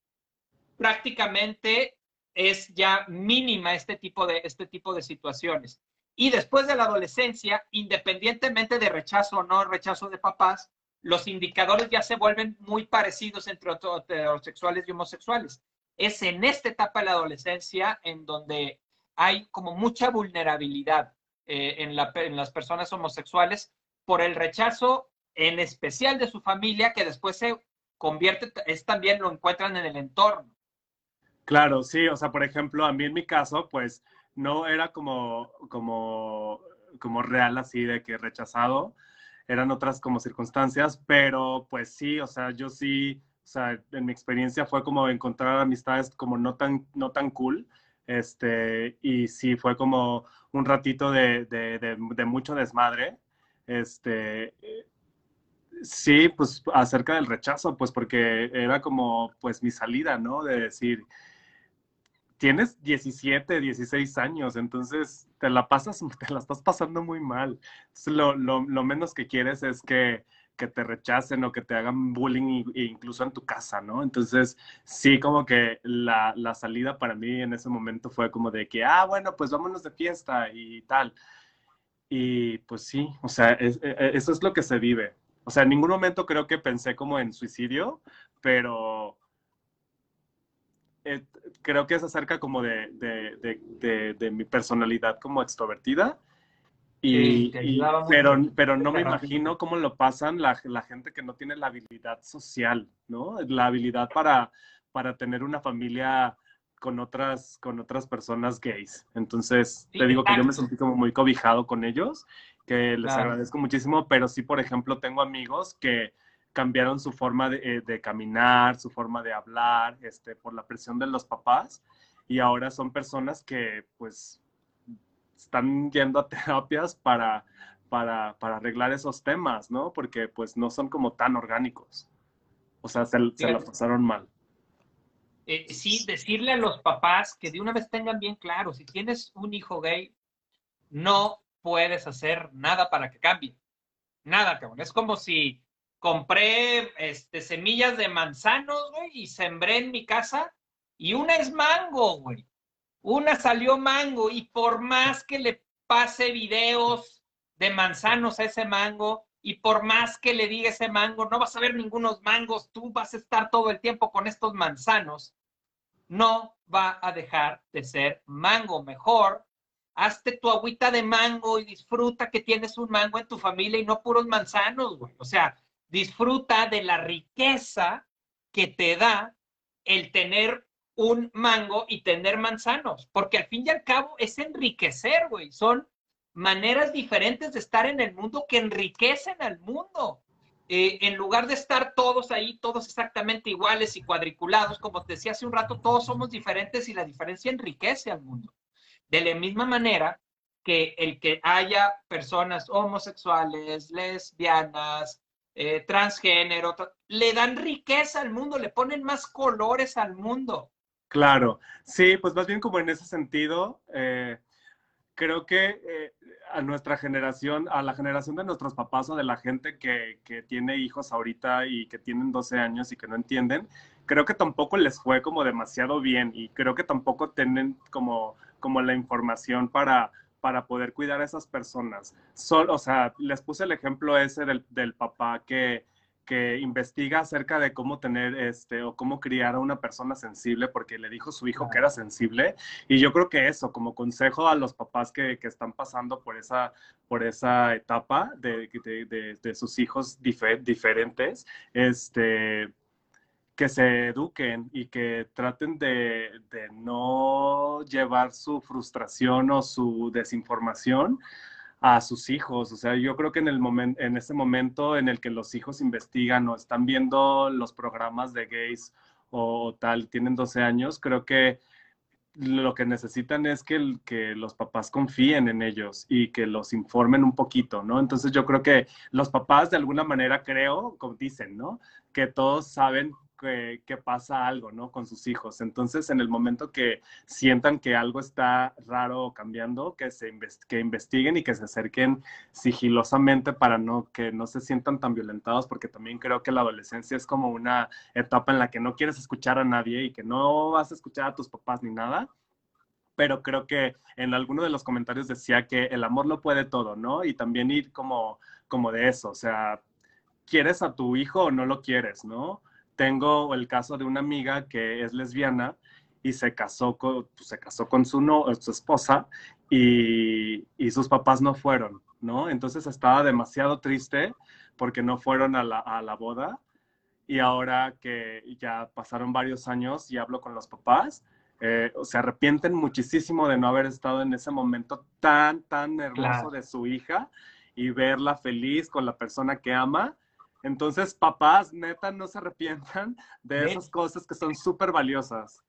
prácticamente es ya mínima este tipo de, este tipo de situaciones. Y después de la adolescencia, independientemente de rechazo o no rechazo de papás, los indicadores ya se vuelven muy parecidos entre heterosexuales y homosexuales. Es en esta etapa de la adolescencia en donde hay como mucha vulnerabilidad eh, en, las personas homosexuales por el rechazo en especial de su familia que después se convierte, es también lo encuentran en el entorno. Claro, sí, o sea, por ejemplo, a mí en mi caso, pues no era como, como, como real así de que rechazado, eran otras como circunstancias, pero pues sí, o sea, yo sí, o sea, en mi experiencia fue como encontrar amistades como no tan, no tan cool, este, y sí, fue como un ratito de, de, de, mucho desmadre, este, sí, pues acerca del rechazo, pues porque era como, pues mi salida, ¿no? De decir, tienes 17, 16 años, entonces te la pasas, te la estás pasando muy mal. lo, lo, lo, menos que quieres es que, que, te rechacen o que te hagan bullying incluso en tu casa, ¿no? Entonces, sí, como que la, la, salida para mí en ese momento fue como de que, ah, bueno, pues vámonos de fiesta y tal. Y pues sí, o sea, e, e, eso es lo que se vive. O sea, en ningún momento creo que pensé como en suicidio, pero eh, creo que es acerca como de, de, de, mi personalidad como extrovertida. Y, pero, pero no me imagino cómo lo pasan la, la, gente que no tiene la habilidad social, ¿no? La habilidad para, para tener una familia con otras, con otras personas gays. Entonces, te digo que yo me sentí como muy cobijado con ellos, que les agradezco muchísimo, pero sí, por ejemplo, tengo amigos que, cambiaron su forma eh, de, caminar, su forma de hablar, este, por la presión de los papás, y ahora son personas que pues están yendo a terapias para, para, para arreglar esos temas, ¿no? Porque pues no son como tan orgánicos. O sea, se, se la pasaron mal. Eh, sí, decirle a los papás que de una vez tengan bien claro, si tienes un hijo gay, no puedes hacer nada para que cambie. Nada, cabrón. Es como si compré este, semillas de manzanos, güey, y sembré en mi casa. Y una es mango, güey. Una salió mango. Y por más que le pase videos de manzanos a ese mango, y por más que le diga ese mango, no vas a ver ningunos mangos, tú vas a estar todo el tiempo con estos manzanos. No va a dejar de ser mango. Mejor, hazte tu agüita de mango y disfruta que tienes un mango en tu familia y no puros manzanos, güey. O sea, disfruta de la riqueza que te da el tener un mango y tener manzanos, porque al fin y al cabo es enriquecer, güey. Son maneras diferentes de estar en el mundo que enriquecen al mundo. Eh, en lugar de estar todos ahí, todos exactamente iguales y cuadriculados, como te decía hace un rato, todos somos diferentes y la diferencia enriquece al mundo. De la misma manera, que el que haya personas homosexuales, lesbianas, eh, transgénero, le dan riqueza al mundo, le ponen más colores al mundo. Claro, sí, pues más bien como en ese sentido, eh, creo que eh, a nuestra generación, a la generación de nuestros papás o de la gente que, que, tiene hijos ahorita y que tienen 12 años y que no entienden, creo que tampoco les fue como demasiado bien y creo que tampoco tienen como, como la información para, para poder cuidar a esas personas. Sol, o sea, les puse el ejemplo ese del, del papá que, que investiga acerca de cómo tener este o cómo criar a una persona sensible porque le dijo su hijo que era sensible y yo creo que eso como consejo a los papás que, que están pasando por esa por esa etapa de, de, de, sus hijos diferentes este que se eduquen y que traten de, de no llevar su frustración o su desinformación a sus hijos. O sea, yo creo que en, el momento, en ese momento en el que los hijos investigan o están viendo los programas de gays o tal, tienen 12 años, creo que lo que necesitan es que, que los papás confíen en ellos y que los informen un poquito, ¿no? Entonces yo creo que los papás de alguna manera creo, como dicen, ¿no? Que todos saben que, pasa algo, ¿no? Con sus hijos. Entonces, en el momento que sientan que algo está raro o cambiando, que, se que investiguen y que se acerquen sigilosamente para no, que no se sientan tan violentados, porque también creo que la adolescencia es como una etapa en la que no quieres escuchar a nadie y que no vas a escuchar a tus papás ni nada pero creo que en alguno de los comentarios decía que el amor lo puede todo, ¿no? Y también ir como, como de eso, o sea, ¿quieres a tu hijo o no lo quieres, ¿no? Tengo el caso de una amiga que es lesbiana y se casó con, pues, se casó con su, no, su esposa y, y, sus papás no fueron, ¿no? Entonces estaba demasiado triste porque no fueron a la, a la boda y ahora que ya pasaron varios años y hablo con los papás, eh, se arrepienten muchísimo de no haber estado en ese momento tan, tan hermoso de su hija y verla feliz con la persona que ama entonces, papás, neta, no se arrepientan de esas cosas que son súper valiosas.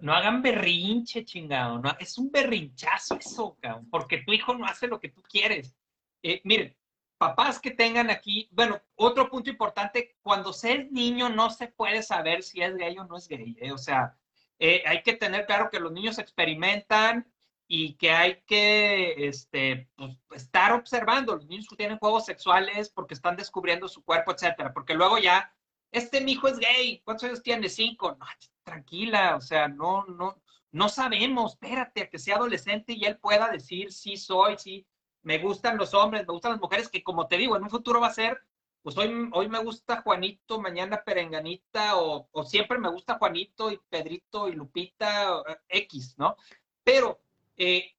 No, hagan berrinche, chingado. No, es un berrinchazo eso, cabrón, porque tu hijo no hace lo que tú quieres. Eh, miren, papás que tengan aquí, bueno, otro punto importante, cuando se es niño no se puede saber si es gay o no es gay. ¿eh? O sea, eh, hay que tener claro que los niños experimentan, y que hay que este, pues, estar observando. Los niños que tienen juegos sexuales porque están descubriendo su cuerpo, etcétera. Porque luego ya, este mi hijo es gay, ¿cuántos años tiene? Cinco. No, tranquila, o sea, no, no, no sabemos. Espérate a que sea adolescente y él pueda decir sí soy, sí, me gustan los hombres, me gustan las mujeres, que como te digo, en un futuro va a ser, pues hoy, hoy me gusta Juanito, mañana Perenganita, o, o siempre me gusta Juanito y Pedrito y Lupita, X, ¿no? Pero eh,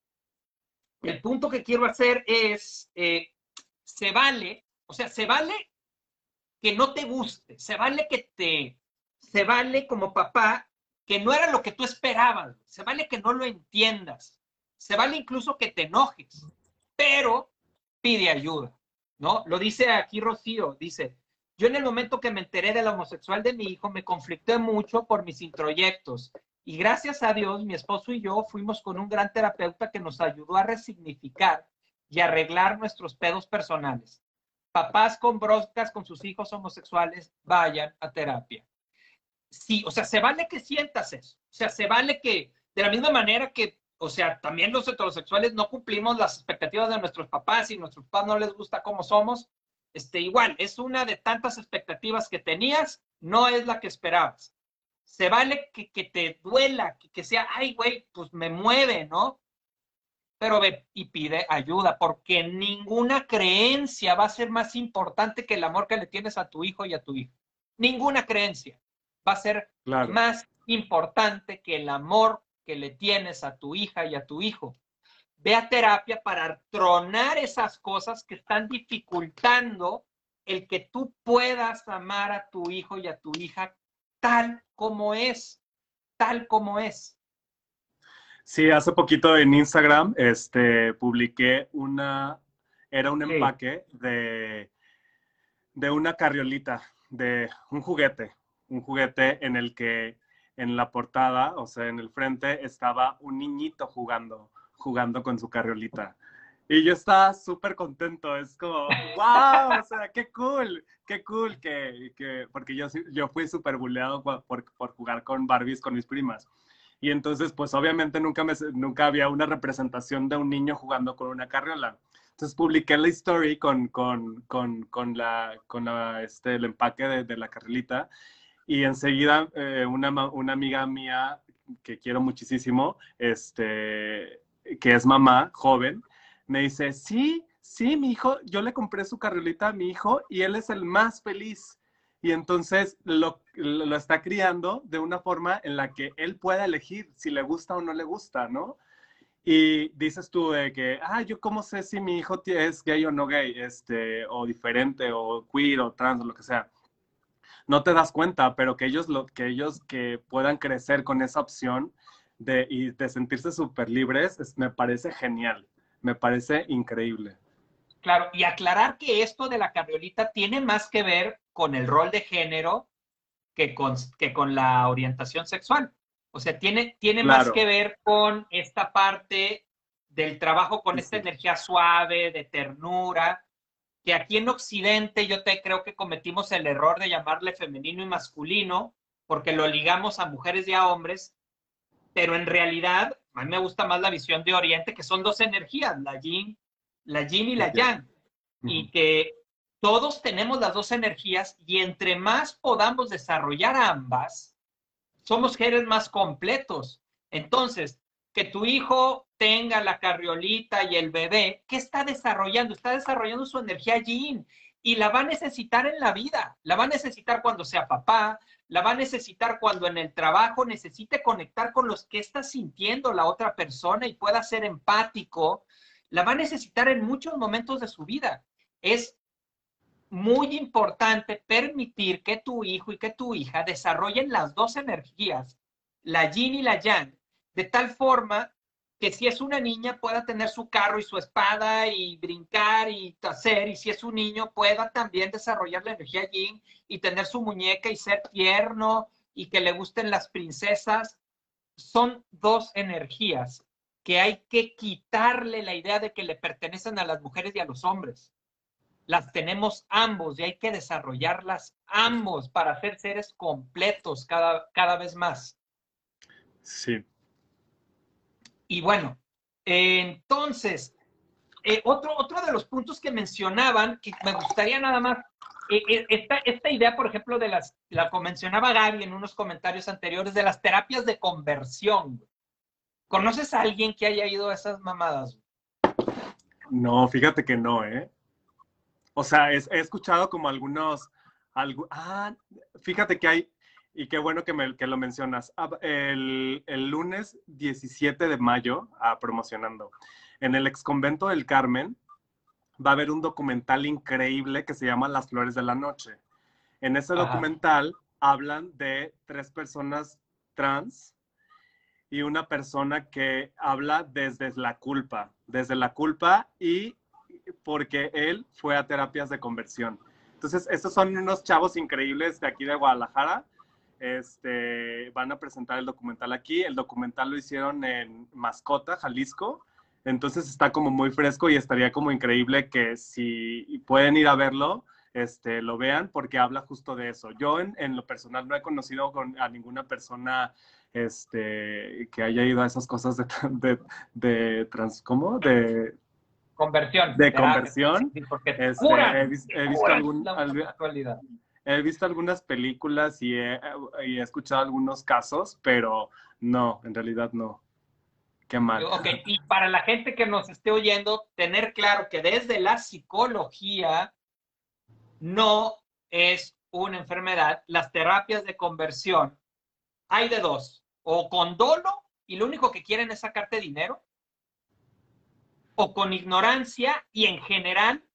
el punto que quiero hacer es, eh, se vale, o sea, se vale que no te guste, se vale que te, se vale como papá que no era lo que tú esperabas, se vale que no lo entiendas, se vale incluso que te enojes, pero pide ayuda, ¿no? Lo dice aquí Rocío, dice, yo en el momento que me enteré de la homosexual de mi hijo me conflicté mucho por mis introyectos y gracias a Dios, mi esposo y yo fuimos con un gran terapeuta que nos ayudó a resignificar y arreglar nuestros pedos personales. Papás con broncas con sus hijos homosexuales, vayan a terapia. Sí, o sea, se vale que sientas eso. O sea, se vale que, de la misma manera que, o sea, también los heterosexuales no cumplimos las expectativas de nuestros papás y nuestros papás no les gusta cómo somos, este, igual, es una de tantas expectativas que tenías, no es la que esperabas se vale que, te duela, que, sea, ay, güey, pues me mueve, ¿no? Pero ve y pide ayuda, porque ninguna creencia va a ser más importante que el amor que le tienes a tu hijo y a tu hija. Ninguna creencia va a ser más importante que el amor que le tienes a tu hija y a tu hijo. Ve a terapia para tronar esas cosas que están dificultando el que tú puedas amar a tu hijo y a tu hija tal como es, tal como es. Sí, hace poquito en Instagram este, publiqué una, era un empaque de, de una carriolita, de un juguete, un juguete en el que en la portada, o sea, en el frente, estaba un niñito jugando, jugando con su carriolita. Y yo estaba súper contento, es como, wow, o sea, qué cool, qué cool, que, que porque yo, yo fui súper buleado por, por, jugar con Barbies con mis primas. Y entonces, pues obviamente nunca, me, nunca había una representación de un niño jugando con una carriola. Entonces publiqué la story con, con, con, con la, con la, este, el empaque de, de la carrilita y enseguida eh, una, una amiga mía que quiero muchísimo, este, que es mamá, joven, me dice, sí, sí, mi hijo, yo le compré su carriolita a mi hijo y él es el más feliz. Y entonces lo, lo está criando de una forma en la que él pueda elegir si le gusta o no le gusta, ¿no? Y dices tú de que, ah, yo cómo sé si mi hijo es gay o no gay, este, o diferente, o queer, o trans, o lo que sea. No te das cuenta, pero que ellos, lo, que, ellos que puedan crecer con esa opción de, y de sentirse súper libres, me parece genial me parece increíble. Claro, y aclarar que esto de la carriolita tiene más que ver con el rol de género que con, que con la orientación sexual. O sea, tiene, tiene más que ver con esta parte del trabajo con esta energía suave, de ternura, que aquí en Occidente yo te creo que cometimos el error de llamarle femenino y masculino, porque lo ligamos a mujeres y a hombres, pero en realidad a mí me gusta más la visión de Oriente, que son dos energías, la yin, la yin y la yang, y que todos tenemos las dos energías y entre más podamos desarrollar ambas, somos seres más completos. Entonces, que tu hijo tenga la carriolita y el bebé, ¿qué está desarrollando? Está desarrollando su energía yin y la va a necesitar en la vida, la va a necesitar cuando sea papá, la va a necesitar cuando en el trabajo necesite conectar con los que está sintiendo la otra persona y pueda ser empático, la va a necesitar en muchos momentos de su vida. Es muy importante permitir que tu hijo y que tu hija desarrollen las dos energías, la yin y la yang, de tal forma que si es una niña pueda tener su carro y su espada y brincar y hacer, y si es un niño pueda también desarrollar la energía yin y tener su muñeca y ser tierno y que le gusten las princesas. Son dos energías que hay que quitarle la idea de que le pertenecen a las mujeres y a los hombres. Las tenemos ambos y hay que desarrollarlas ambos para ser seres completos cada, cada vez más. Sí, y bueno, entonces, eh, otro, otro de los puntos que mencionaban, que me gustaría nada más, eh, eh, esta, esta, idea, por ejemplo, de las, la mencionaba Gaby en unos comentarios anteriores, de las terapias de conversión. ¿Conoces a alguien que haya ido a esas mamadas? No, fíjate que no, ¿eh? O sea, he escuchado como algunos, algo, ah, fíjate que hay, y qué bueno que, me, que lo mencionas. Ah, el, el, lunes 17 de mayo, ah, promocionando, en el ex convento del Carmen, va a haber un documental increíble que se llama Las Flores de la Noche. En ese documental hablan de tres personas trans y una persona que habla desde la culpa, desde la culpa y porque él fue a terapias de conversión. Entonces, estos son unos chavos increíbles de aquí de Guadalajara este, van a presentar el documental aquí. El documental lo hicieron en Mascota, Jalisco. Entonces está como muy fresco y estaría como increíble que si pueden ir a verlo, este, lo vean porque habla justo de eso. Yo en, lo personal no he conocido a ninguna persona este, que haya ido a esas cosas de, de, trans, ¿cómo? De conversión. De conversión. Este, he, visto algún, he visto algunas películas y he, escuchado algunos casos, pero no, en realidad no. Qué mal. Ok, y para la gente que nos esté oyendo, tener claro que desde la psicología no es una enfermedad. Las terapias de conversión hay de dos, o con dolo y lo único que quieren es sacarte dinero, o con ignorancia y en general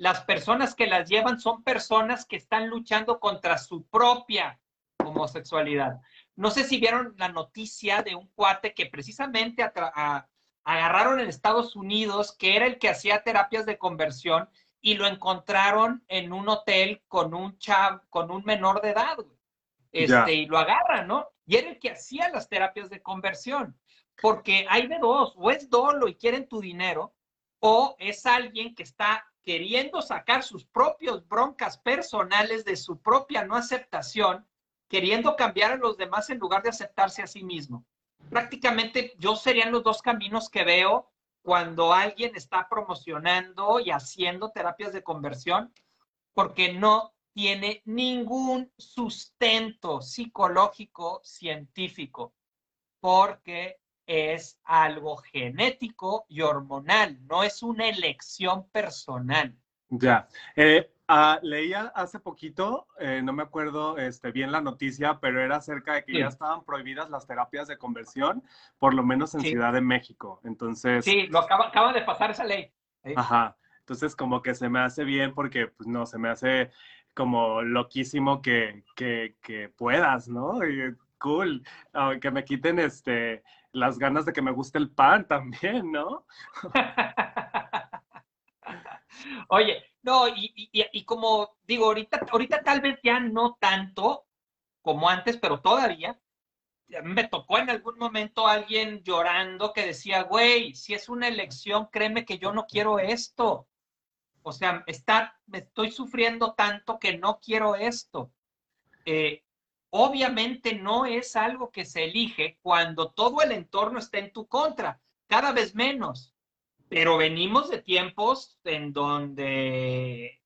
las personas que las llevan son personas que están luchando contra su propia homosexualidad. No sé si vieron la noticia de un cuate que precisamente agarraron en Estados Unidos, que era el que hacía terapias de conversión, y lo encontraron en un hotel con un chav, con un menor de edad, Este, y lo agarran, ¿no? Y era el que hacía las terapias de conversión. Porque hay de dos, o es dolo y quieren tu dinero, o es alguien que está queriendo sacar sus propios broncas personales de su propia no aceptación, queriendo cambiar a los demás en lugar de aceptarse a sí mismo. Prácticamente yo serían los dos caminos que veo cuando alguien está promocionando y haciendo terapias de conversión, porque no tiene ningún sustento psicológico científico, porque es algo genético y hormonal, no es una elección personal. Ya. Eh, ah, leía hace poquito, eh, no me acuerdo este, bien la noticia, pero era acerca de que ya estaban prohibidas las terapias de conversión, por lo menos en Ciudad de México. Entonces. Sí, lo acaba, acaba de pasar esa ley. Ajá. Entonces, como que se me hace bien porque, pues no, se me hace como loquísimo que, que, que puedas, ¿no? Y, cool. que me quiten este las ganas de que me guste el pan también, ¿no? Oye, no, y, como digo, ahorita, ahorita tal vez ya no tanto como antes, pero todavía me tocó en algún momento alguien llorando que decía, güey, si es una elección, créeme que yo no quiero esto. O sea, está, me estoy sufriendo tanto que no quiero esto. Eh, obviamente no es algo que se elige cuando todo el entorno está en tu contra, cada vez menos. Pero venimos de tiempos en donde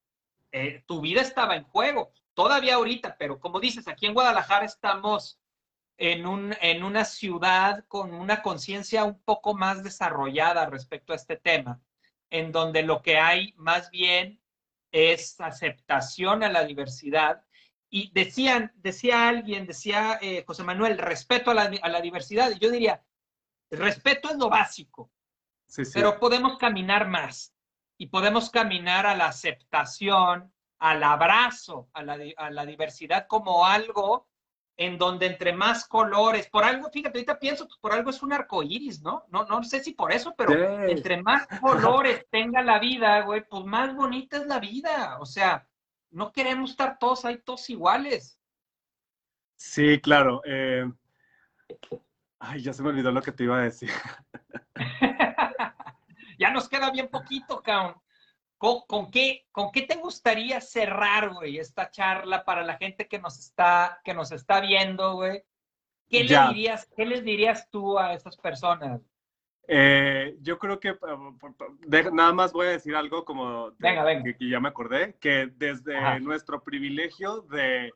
eh, tu vida estaba en juego, todavía ahorita, pero como dices, aquí en Guadalajara estamos en, un, en una ciudad con una conciencia un poco más desarrollada respecto a este tema, en donde lo que hay más bien es aceptación a la diversidad y decían, decía alguien, decía eh, José Manuel, respeto a la, diversidad. Y yo diría, respeto es lo básico, pero podemos caminar más y podemos caminar a la aceptación, al abrazo, a la, diversidad como algo en donde entre más colores, por algo, fíjate, ahorita pienso, pues por algo es un arco iris, ¿no? No, no sé si por eso, pero entre más colores tenga la vida, güey, pues más bonita es la vida. O sea, no queremos estar todos ahí, todos iguales. Sí, claro. Eh, ay, ya se me olvidó lo que te iba a decir. ya nos queda bien poquito, cabrón. ¿Con, qué, ¿Con qué te gustaría cerrar, güey, esta charla para la gente que nos está, que nos está viendo, güey? ¿Qué, le dirías, ¿Qué les dirías tú a esas personas? Eh, yo creo que nada más voy a decir algo como Que, ya me acordé, que desde nuestro privilegio de,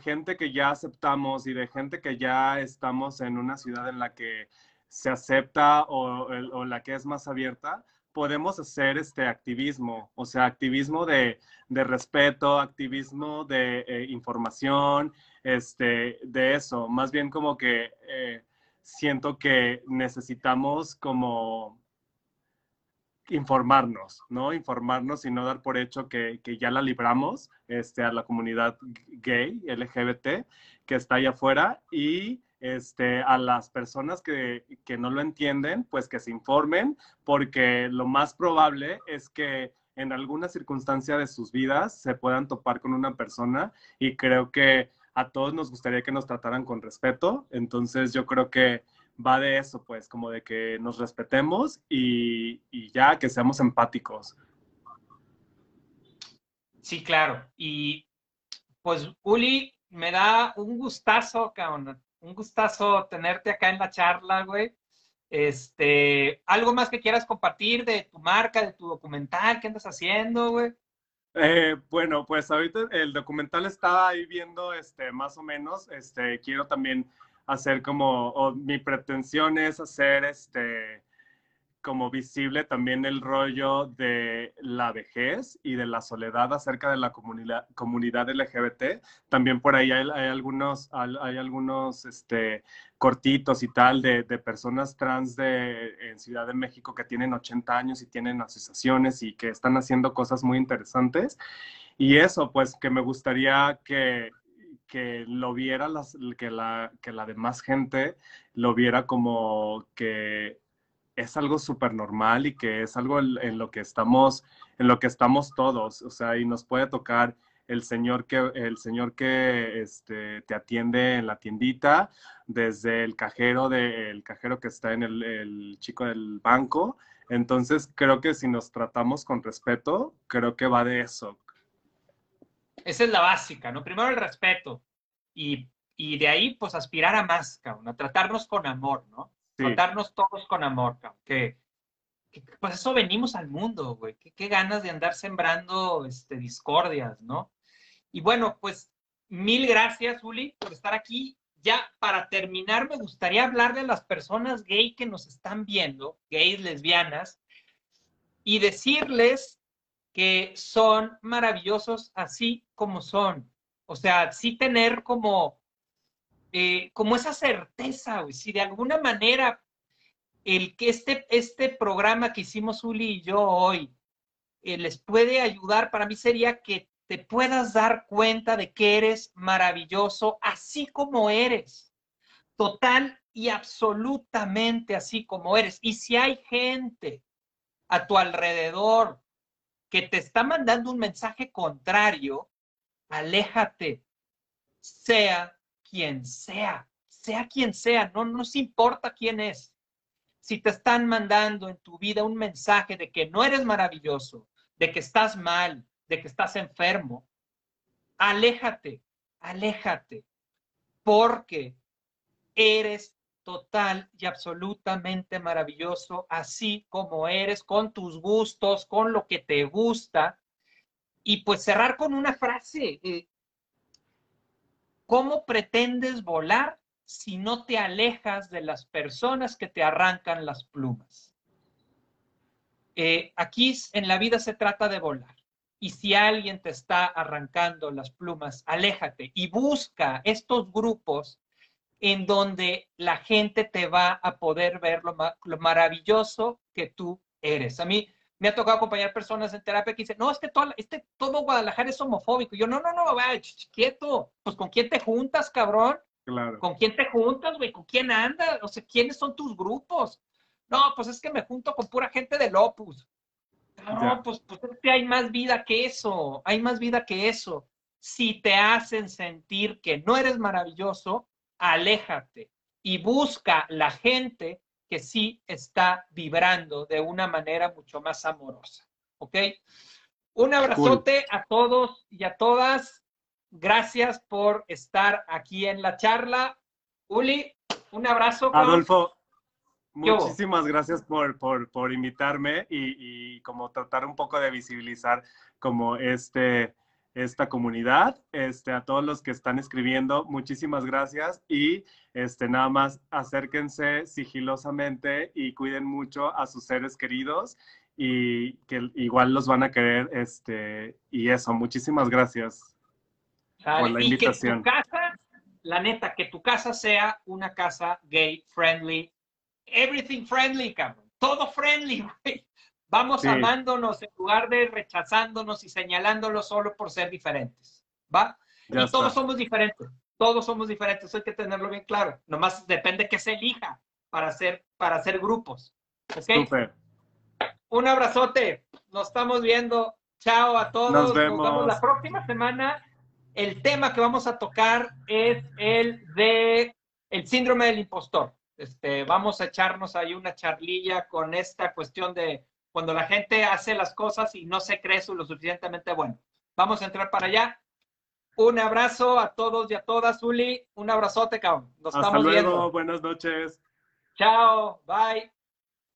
gente que ya aceptamos y de gente que ya estamos en una ciudad en la que se acepta o, la que es más abierta, podemos hacer este activismo, o sea, activismo de, respeto, activismo de eh, información, este, de eso, más bien como que... Eh, siento que necesitamos como informarnos, ¿no? Informarnos y no dar por hecho que, ya la libramos este, a la comunidad gay, LGBT, que está allá afuera y este, a las personas que, que no lo entienden, pues que se informen, porque lo más probable es que en alguna circunstancia de sus vidas se puedan topar con una persona y creo que a todos nos gustaría que nos trataran con respeto, entonces yo creo que va de eso, pues, como de que nos respetemos y, ya que seamos empáticos. Sí, claro. Y pues, Uli, me da un gustazo, cabrón, un gustazo tenerte acá en la charla, güey. Este, ¿algo más que quieras compartir de tu marca, de tu documental? ¿Qué andas haciendo, güey? Eh, bueno, pues ahorita el documental estaba ahí viendo, este, más o menos, este, quiero también hacer como, mi pretensión es hacer este, como visible también el rollo de la vejez y de la soledad acerca de la comunidad, comunidad LGBT. También por ahí hay, algunos, hay algunos este, cortitos y tal de, de, personas trans de, en Ciudad de México que tienen 80 años y tienen asociaciones y que están haciendo cosas muy interesantes. Y eso, pues que me gustaría que, que lo viera, las, que, la, que la demás gente lo viera como que es algo súper normal y que es algo en, lo que estamos, en lo que estamos todos, o sea, y nos puede tocar el señor que, el señor que este, te atiende en la tiendita, desde el cajero, de, el cajero que está en el, el chico del banco, Entonces, creo que si nos tratamos con respeto, creo que va de eso. Esa es la básica, ¿no? Primero el respeto y, de ahí, pues, aspirar a más, cabrón, a tratarnos con amor, ¿no? Tratarnos todos con amor, cabrón, que, pues eso venimos al mundo, güey. Qué, ganas de andar sembrando este, discordias, ¿no? Y bueno, pues mil gracias, Uli, por estar aquí. Ya para terminar, me gustaría hablar de las personas gay que nos están viendo, gays, lesbianas, y decirles que son maravillosos así como son. O sea, sí tener como, eh, como esa certeza. Si de alguna manera el que este, este programa que hicimos Uli y yo hoy eh, les puede ayudar, para mí sería que te puedas dar cuenta de que eres maravilloso así como eres, total y absolutamente así como eres. Y si hay gente a tu alrededor que te está mandando un mensaje contrario, aléjate, sea quien sea, sea quien sea, no nos importa quién es. Si te están mandando en tu vida un mensaje de que no eres maravilloso, de que estás mal, de que estás enfermo, aléjate, aléjate, porque eres total y absolutamente maravilloso, así como eres, con tus gustos, con lo que te gusta. Y pues cerrar con una frase, eh, ¿cómo pretendes volar si no te alejas de las personas que te arrancan las plumas? Eh, aquí en la vida se trata de volar. Y si alguien te está arrancando las plumas, aléjate y busca estos grupos en donde la gente te va a poder ver lo, maravilloso que tú eres. A mí me ha tocado acompañar personas en terapia que dicen, no, es que todo, este, todo Guadalajara es homofóbico. Y yo, no, no, no, vaya, quieto. Pues con quién te juntas, cabrón. Claro. ¿Con quién te juntas, güey? ¿Con quién andas? O sea, ¿quiénes son tus grupos? No, pues es que me junto con pura gente del Opus. No, pues, pues es que hay más vida que eso, hay más vida que eso. Si te hacen sentir que no eres maravilloso, aléjate y busca la gente que sí está vibrando de una manera mucho más amorosa. ¿Ok? Un abrazote a todos y a todas. Gracias por estar aquí en la charla. Uli, un abrazo. Adolfo, Muchísimas gracias por, por, por invitarme y, y, como tratar un poco de visibilizar como este, esta comunidad. Este, a todos los que están escribiendo, muchísimas gracias y este, nada más acérquense sigilosamente y cuiden mucho a sus seres queridos y que igual los van a querer. Este, y eso, muchísimas gracias por la invitación. que tu casa, la neta, que tu casa sea una casa gay friendly everything friendly, cabrón. Todo friendly, güey. Vamos amándonos en lugar de rechazándonos y señalándolos solo por ser diferentes. ¿Va? y todos somos diferentes. Todos somos diferentes. Eso hay que tenerlo bien claro. Nomás depende que se elija para hacer, para hacer grupos. ¿Ok? Un abrazote. Nos estamos viendo. Chao a todos. Nos vemos. Nos vemos la próxima semana. El tema que vamos a tocar es el de el síndrome del impostor. Este, vamos a echarnos ahí una charlilla con esta cuestión de cuando la gente hace las cosas y no se cree lo suficientemente bueno. Vamos a entrar para allá. Un abrazo a todos y a todas, Uli. Un abrazote, cabrón. Nos Hasta estamos luego. Buenas noches. Chao. Bye.